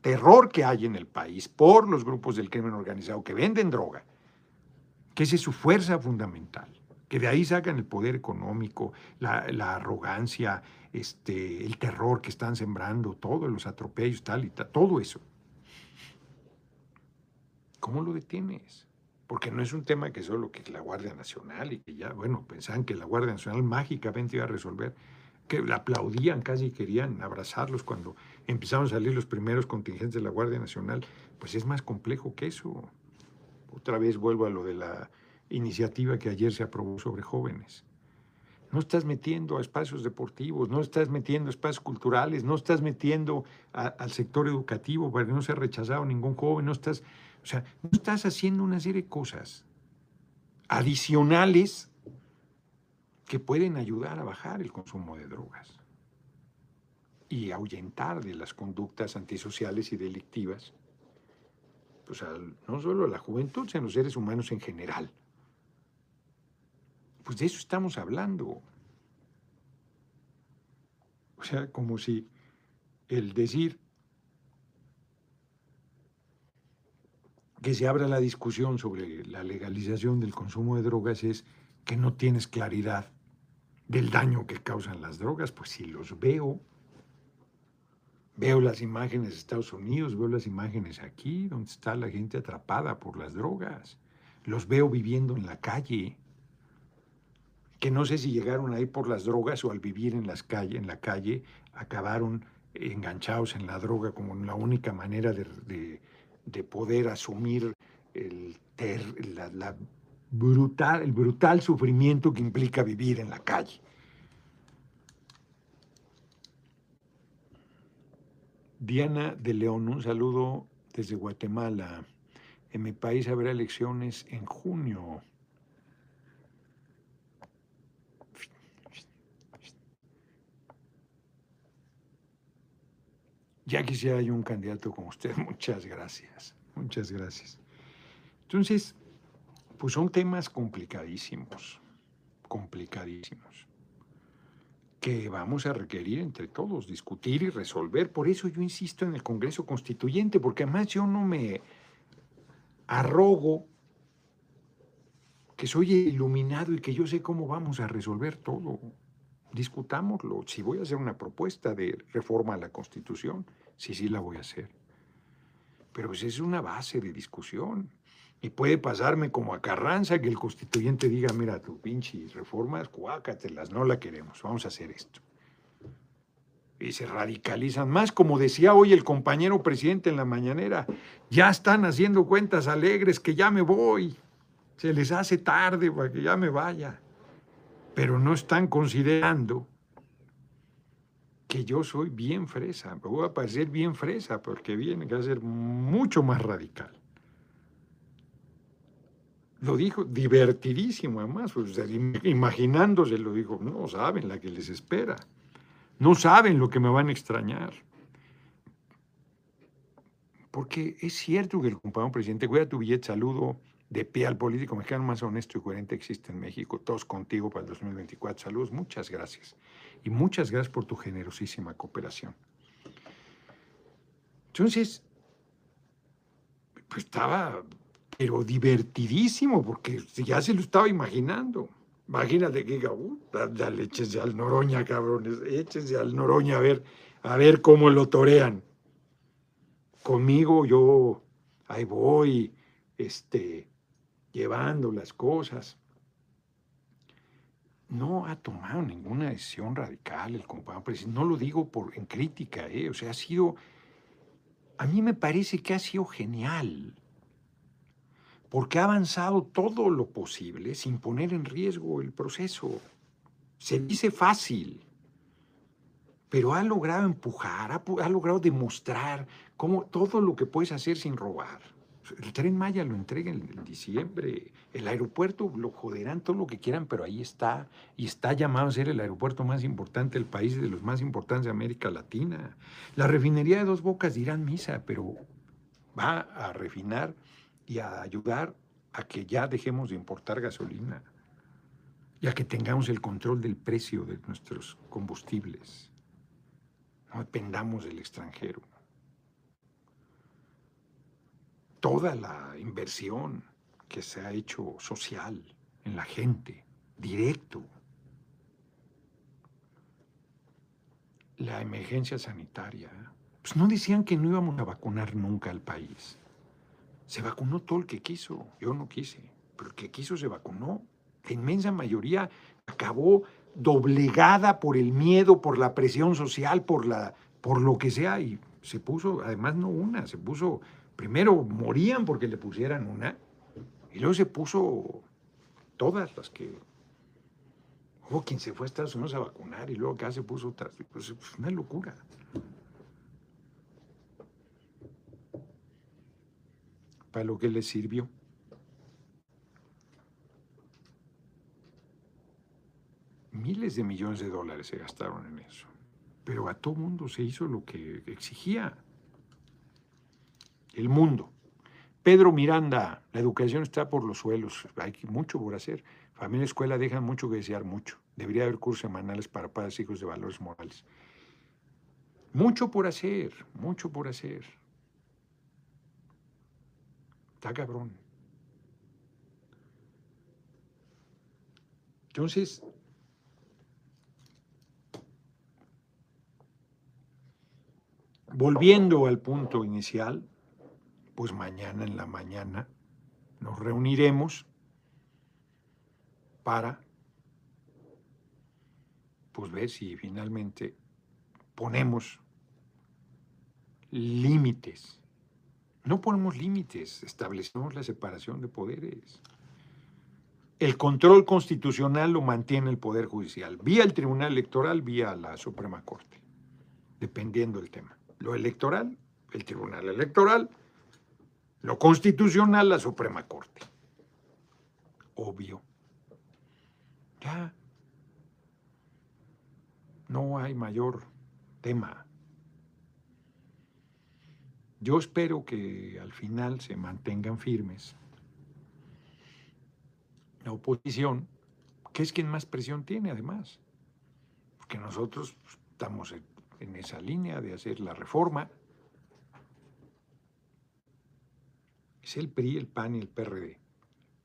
terror que hay en el país por los grupos del crimen organizado que venden droga, que esa es su fuerza fundamental, que de ahí sacan el poder económico, la, la arrogancia, este, el terror que están sembrando, todos los atropellos, tal y tal, todo eso. ¿Cómo lo detienes? Porque no es un tema que solo que la Guardia Nacional y que ya, bueno, pensaban que la Guardia Nacional mágicamente iba a resolver, que la aplaudían, casi querían abrazarlos cuando empezaron a salir los primeros contingentes de la Guardia Nacional. Pues es más complejo que eso. Otra vez vuelvo a lo de la iniciativa que ayer se aprobó sobre jóvenes. No estás metiendo a espacios deportivos, no estás metiendo a espacios culturales, no estás metiendo al sector educativo para que no sea rechazado ningún joven, no estás o sea, no estás haciendo una serie de cosas adicionales que pueden ayudar a bajar el consumo de drogas y ahuyentar de las conductas antisociales y delictivas, pues no solo a la juventud, sino a los seres humanos en general. Pues de eso estamos hablando. O sea, como si el decir que se abra la discusión sobre la legalización del consumo de drogas es que no tienes claridad del daño que causan las drogas, pues si los veo, veo las imágenes de Estados Unidos, veo las imágenes aquí, donde está la gente atrapada por las drogas, los veo viviendo en la calle, que no sé si llegaron ahí por las drogas o al vivir en, las calle, en la calle acabaron enganchados en la droga como la única manera de de poder asumir el, la, brutal, el brutal sufrimiento que implica vivir en la calle. Diana de León, un saludo desde Guatemala. En mi país habrá elecciones en junio. Ya quisiera hay un candidato como usted. <laughs> Muchas gracias. Muchas gracias. Entonces, pues son temas complicadísimos, complicadísimos, que vamos a requerir entre todos discutir y resolver. Por eso yo insisto en el Congreso Constituyente, porque además yo no me arrogo que soy iluminado y que yo sé cómo vamos a resolver todo discutámoslo. Si voy a hacer una propuesta de reforma a la Constitución, sí, sí la voy a hacer. Pero pues es una base de discusión. Y puede pasarme como a Carranza que el constituyente diga, mira, tu pinche reformas, cuácatelas, no la queremos, vamos a hacer esto. y se radicalizan más, como decía hoy el compañero presidente en la mañanera, ya están haciendo cuentas alegres que ya me voy, se les hace tarde para que ya me vaya, pero no están considerando que yo soy bien fresa, me voy a parecer bien fresa porque viene a ser mucho más radical. Lo dijo divertidísimo, además, imaginándose, lo dijo, no saben la que les espera. No saben lo que me van a extrañar. Porque es cierto que el compañero presidente, cuida tu billete, saludo de pie al político mexicano más honesto y coherente existe en México. Todos contigo para el 2024. Saludos, muchas gracias. Y muchas gracias por tu generosísima cooperación. Entonces, pues estaba, pero divertidísimo, porque ya se lo estaba imaginando. Imagínate que diga, uh, dale, échense al Noroña, cabrones, échense al Noroña a ver, a ver cómo lo torean. Conmigo yo ahí voy, este, llevando las cosas. No ha tomado ninguna decisión radical el compañero presidente. No lo digo por, en crítica, ¿eh? o sea, ha sido, a mí me parece que ha sido genial porque ha avanzado todo lo posible sin poner en riesgo el proceso. Se dice fácil, pero ha logrado empujar, ha, logrado demostrar cómo todo lo que puedes hacer sin robar. El tren Maya lo entrega en, diciembre, el aeropuerto lo joderán todo lo que quieran, pero ahí está, y está llamado a ser el aeropuerto más importante del país y de los más importantes de América Latina. La refinería de Dos Bocas dirán misa, pero va a refinar y a ayudar a que ya dejemos de importar gasolina y a que tengamos el control del precio de nuestros combustibles. No dependamos del extranjero. Toda la inversión que se ha hecho social en la gente, directo. La emergencia sanitaria. Pues no decían que no íbamos a vacunar nunca al país. Se vacunó todo el que quiso. Yo no quise, pero el que quiso se vacunó. La inmensa mayoría acabó doblegada por el miedo, por la presión social, por, la, por lo que sea, y se puso, además no una, se puso, primero morían porque le pusieran una, y luego se puso todas las que... Hubo quien se fue a Estados Unidos a vacunar y luego acá se puso otras. Pues, una locura. para lo que les sirvió. Miles de millones de dólares se gastaron en eso. Pero a todo mundo se hizo lo que exigía el mundo. Pedro Miranda, la educación está por los suelos, hay mucho por hacer. Familia y escuela dejan mucho que desear, mucho. Debería haber cursos semanales para padres hijos de valores morales. Mucho por hacer, mucho por hacer. Está cabrón. Entonces, volviendo al punto inicial, pues mañana en la mañana nos reuniremos para pues ver si finalmente ponemos límites no ponemos límites, establecemos la separación de poderes. El control constitucional lo mantiene el Poder Judicial, vía el Tribunal Electoral, vía la Suprema Corte, dependiendo del tema. Lo electoral, el Tribunal Electoral, lo constitucional, la Suprema Corte. Obvio. Ya. No hay mayor tema. Yo espero que al final se mantengan firmes. La oposición, que es quien más presión tiene además, porque nosotros estamos en esa línea de hacer la reforma. Es el PRI, el PAN y el PRD.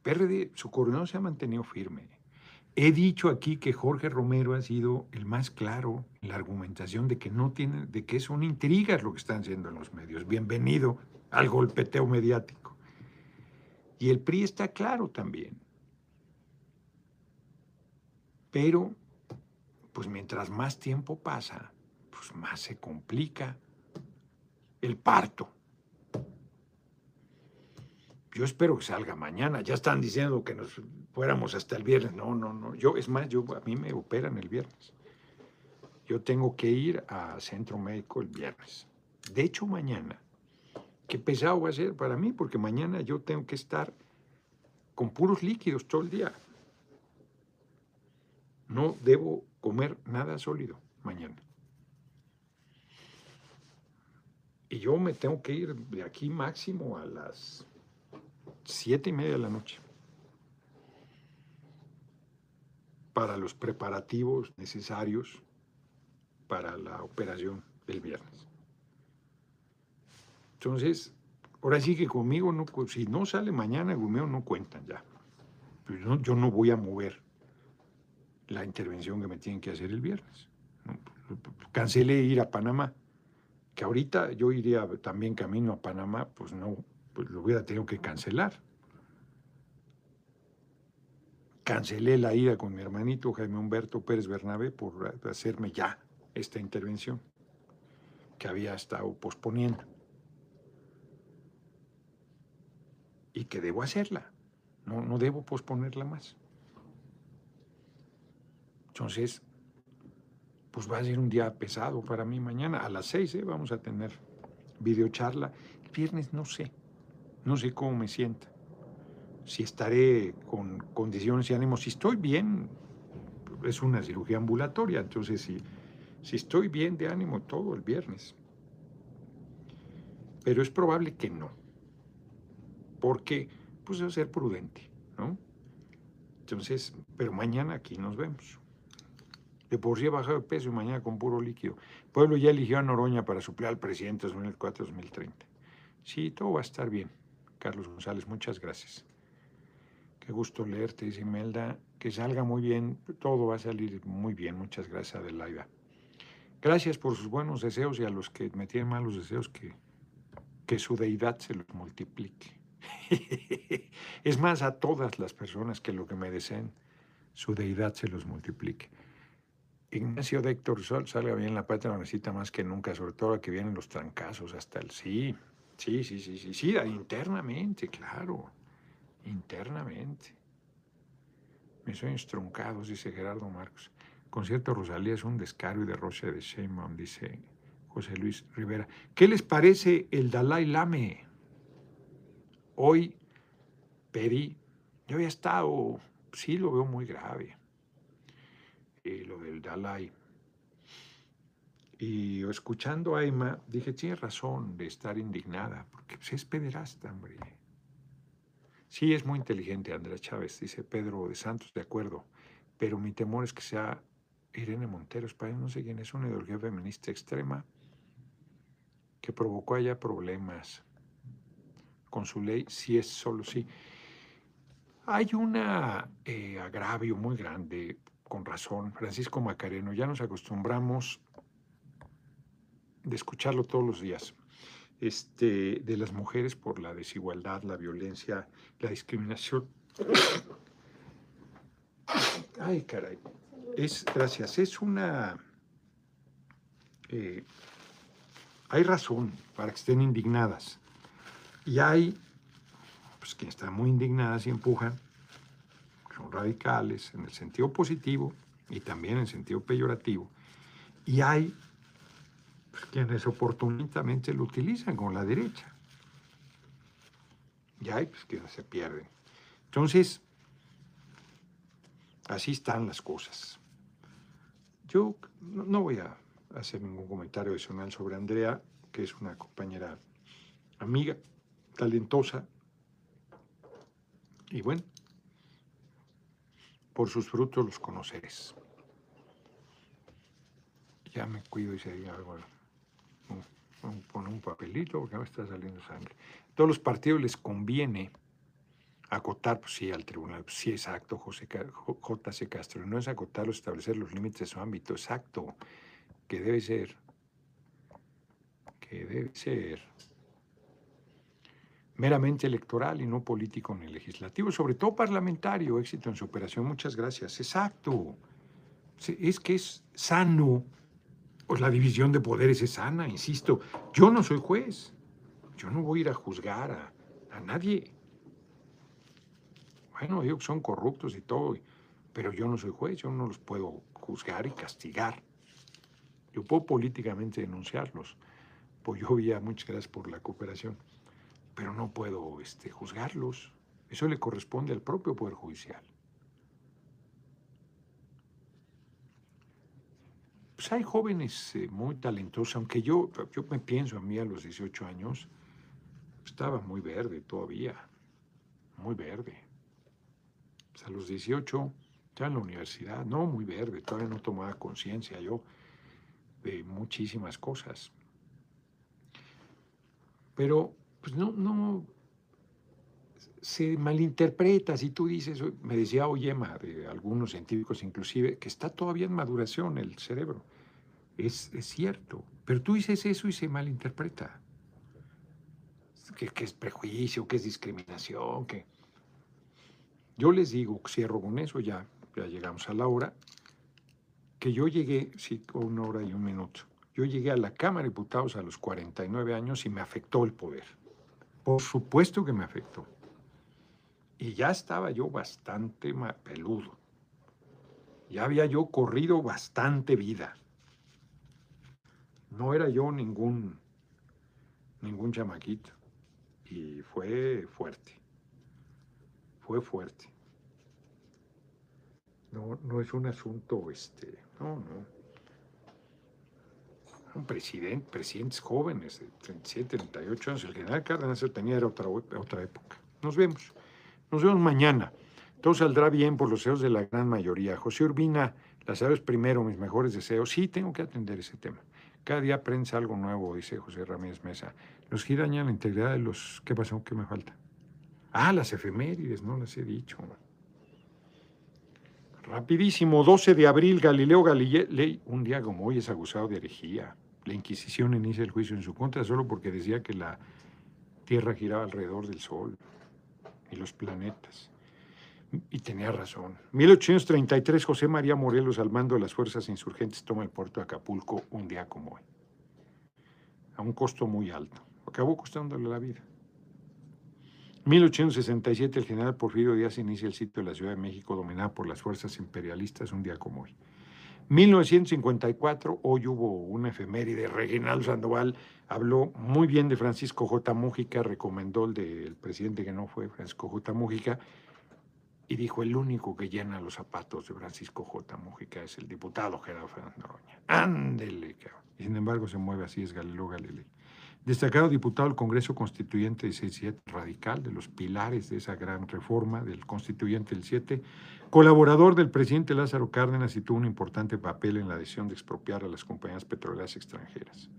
PRD, su coordinador se ha mantenido firme. He dicho aquí que Jorge Romero ha sido el más claro en la argumentación de que no tiene, de que son intrigas lo que están haciendo en los medios. Bienvenido al golpeteo mediático. Y el PRI está claro también. Pero, pues mientras más tiempo pasa, pues más se complica el parto. Yo espero que salga mañana. Ya están diciendo que nos fuéramos hasta el viernes. No, no, no. Yo, es más, yo, a mí me operan el viernes. Yo tengo que ir a centro médico el viernes. De hecho, mañana, qué pesado va a ser para mí, porque mañana yo tengo que estar con puros líquidos todo el día. No debo comer nada sólido mañana. Y yo me tengo que ir de aquí máximo a las siete y media de la noche para los preparativos necesarios para la operación del viernes. Entonces, ahora sí que conmigo, no, si no sale mañana, conmigo no cuentan ya. Yo no voy a mover la intervención que me tienen que hacer el viernes. Cancelé ir a Panamá, que ahorita yo iría también camino a Panamá, pues no, pues lo hubiera tenido que cancelar. Cancelé la ida con mi hermanito Jaime Humberto Pérez Bernabé por hacerme ya esta intervención que había estado posponiendo. Y que debo hacerla, no, no debo posponerla más. Entonces, pues va a ser un día pesado para mí mañana. A las seis ¿eh? vamos a tener videocharla. El viernes no sé, no sé cómo me sienta. Si estaré con condiciones y ánimos. Si estoy bien, es una cirugía ambulatoria. Entonces, si, si estoy bien de ánimo todo el viernes. Pero es probable que no. Porque, pues, a ser prudente, ¿no? Entonces, pero mañana aquí nos vemos. De por sí ha bajado de peso y mañana con puro líquido. Pueblo ya eligió a Noroña para suplir al presidente 2004-2030. Sí, todo va a estar bien. Carlos González, muchas gracias. Qué gusto leerte, dice Imelda. Que salga muy bien, todo va a salir muy bien. Muchas gracias, Adelaida. Gracias por sus buenos deseos y a los que me tienen malos deseos, que, que su deidad se los multiplique. <laughs> es más, a todas las personas que lo que me deseen, su deidad se los multiplique. Ignacio de Héctor Sol salga bien la patria, necesita más que nunca, sobre todo que vienen los trancazos hasta el sí. Sí, sí, sí, sí, sí, internamente, claro, internamente. Sueños truncados, dice Gerardo Marcos. Concierto Rosalía es un descaro y derroche de Sheinbaum, dice José Luis Rivera. ¿Qué les parece el Dalai Lame? Hoy pedí, yo había estado, sí lo veo muy grave eh, lo del Dalai. Y escuchando a Emma, dije, tiene razón de estar indignada, porque pues, es pederasta, hombre. Sí, es muy inteligente Andrea Chávez, dice Pedro de Santos, de acuerdo, pero mi temor es que sea Irene Montero, español, no sé quién es, una ideología feminista extrema que provocó allá problemas con su ley, si es solo sí. Hay un eh, agravio muy grande con razón, Francisco Macareno, ya nos acostumbramos de escucharlo todos los días, este, de las mujeres por la desigualdad, la violencia, la discriminación. Ay, caray. Es, gracias, es una... Eh, hay razón para que estén indignadas. Y hay, pues, quien está muy indignadas y empujan son radicales en el sentido positivo y también en el sentido peyorativo. Y hay quienes oportunamente lo utilizan con la derecha. Y hay pues, quienes se pierden. Entonces, así están las cosas. Yo no voy a hacer ningún comentario adicional sobre Andrea, que es una compañera amiga, talentosa. Y bueno, por sus frutos los conoceres. Ya me cuido y se algo. Pon un papelito porque me está saliendo sangre. todos los partidos les conviene acotar, pues sí, al tribunal, pues sí, exacto, José J.C. Castro. No es acotarlos, establecer los límites de su ámbito, exacto, que debe ser. Que debe ser meramente electoral y no político ni legislativo, sobre todo parlamentario, éxito en su operación. Muchas gracias. Exacto. Es que es sano. Pues la división de poderes es sana, insisto. Yo no soy juez. Yo no voy a ir a juzgar a, nadie. Bueno, digo que son corruptos y todo, pero yo no soy juez, yo no los puedo juzgar y castigar. Yo puedo políticamente denunciarlos. Pues yo ya, muchas gracias por la cooperación, pero no puedo este, juzgarlos. Eso le corresponde al propio Poder Judicial. Pues hay jóvenes eh, muy talentosos, aunque yo, yo me pienso a mí a los 18 años, estaba muy verde todavía, muy verde. A los 18, ya en la universidad, no muy verde, todavía no tomaba conciencia yo de muchísimas cosas. Pero, pues no, no, se malinterpreta si tú dices, me decía Oyema de algunos científicos inclusive, que está todavía en maduración el cerebro. Es, es cierto, pero tú dices eso y se malinterpreta. Que, que, es prejuicio, que es discriminación, que... Yo les digo, cierro con eso, ya, ya llegamos a la hora, que yo llegué, sí, una hora y un minuto, yo llegué a la Cámara de Diputados a los 49 años y me afectó el poder. Por supuesto que me afectó. Y ya estaba yo bastante peludo. Ya había yo corrido bastante vida. No era yo ningún, ningún chamaquito. Y fue fuerte. Fue fuerte. No, no es un asunto, este, no, no. Un presidente, presidentes jóvenes de 37, 38 años. El general Cárdenas tenía era otra, otra época. Nos vemos. Nos vemos mañana. Todo saldrá bien por los deseos de la gran mayoría. José Urbina, las sabes primero, mis mejores deseos. Sí, tengo que atender ese tema. Cada día aprendes algo nuevo, dice José Ramírez Mesa. Los gira dañan la integridad de los... ¿Qué pasó? ¿Qué me falta? Ah, las efemérides, no las he dicho. Rapidísimo, 12 de abril, Galileo Galilei, un día como hoy es acusado de herejía. La Inquisición inicia el juicio en su contra solo porque decía que la Tierra giraba alrededor del Sol y los planetas. Y tenía razón. 1833, José María Morelos, al mando de las fuerzas insurgentes, toma el puerto de Acapulco un día como hoy. A un costo muy alto. Acabó costándole la vida. 1867, el general Porfirio Díaz inicia el sitio de la Ciudad de México dominada por las fuerzas imperialistas un día como hoy. 1954, hoy hubo una efeméride, Reginaldo Sandoval habló muy bien de Francisco J. Mújica, recomendó el del presidente que no fue Francisco J. Mújica, y dijo, el único que llena los zapatos de Francisco J. Mújica es el diputado Gerardo Fernando Roña. Ándele, cabrón. Sin embargo se mueve así, es Galileo Galilei. Destacado diputado del Congreso Constituyente de 67 radical, de los pilares de esa gran reforma del Constituyente del 7, colaborador del presidente Lázaro Cárdenas y tuvo un importante papel en la decisión de expropiar a las compañías petroleras extranjeras.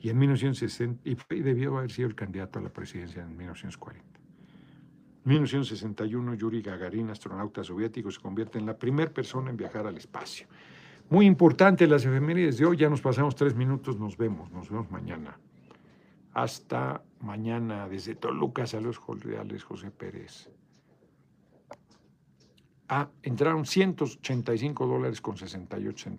Y en 1960, y debió haber sido el candidato a la presidencia en 1940. 1961, Yuri Gagarin, astronauta soviético, se convierte en la primera persona en viajar al espacio. Muy importante las efemérides de hoy, ya nos pasamos tres minutos, nos vemos, nos vemos mañana. Hasta mañana desde Toluca, saludos cordiales, José Pérez. Ah, entraron 185 dólares con 68 centavos.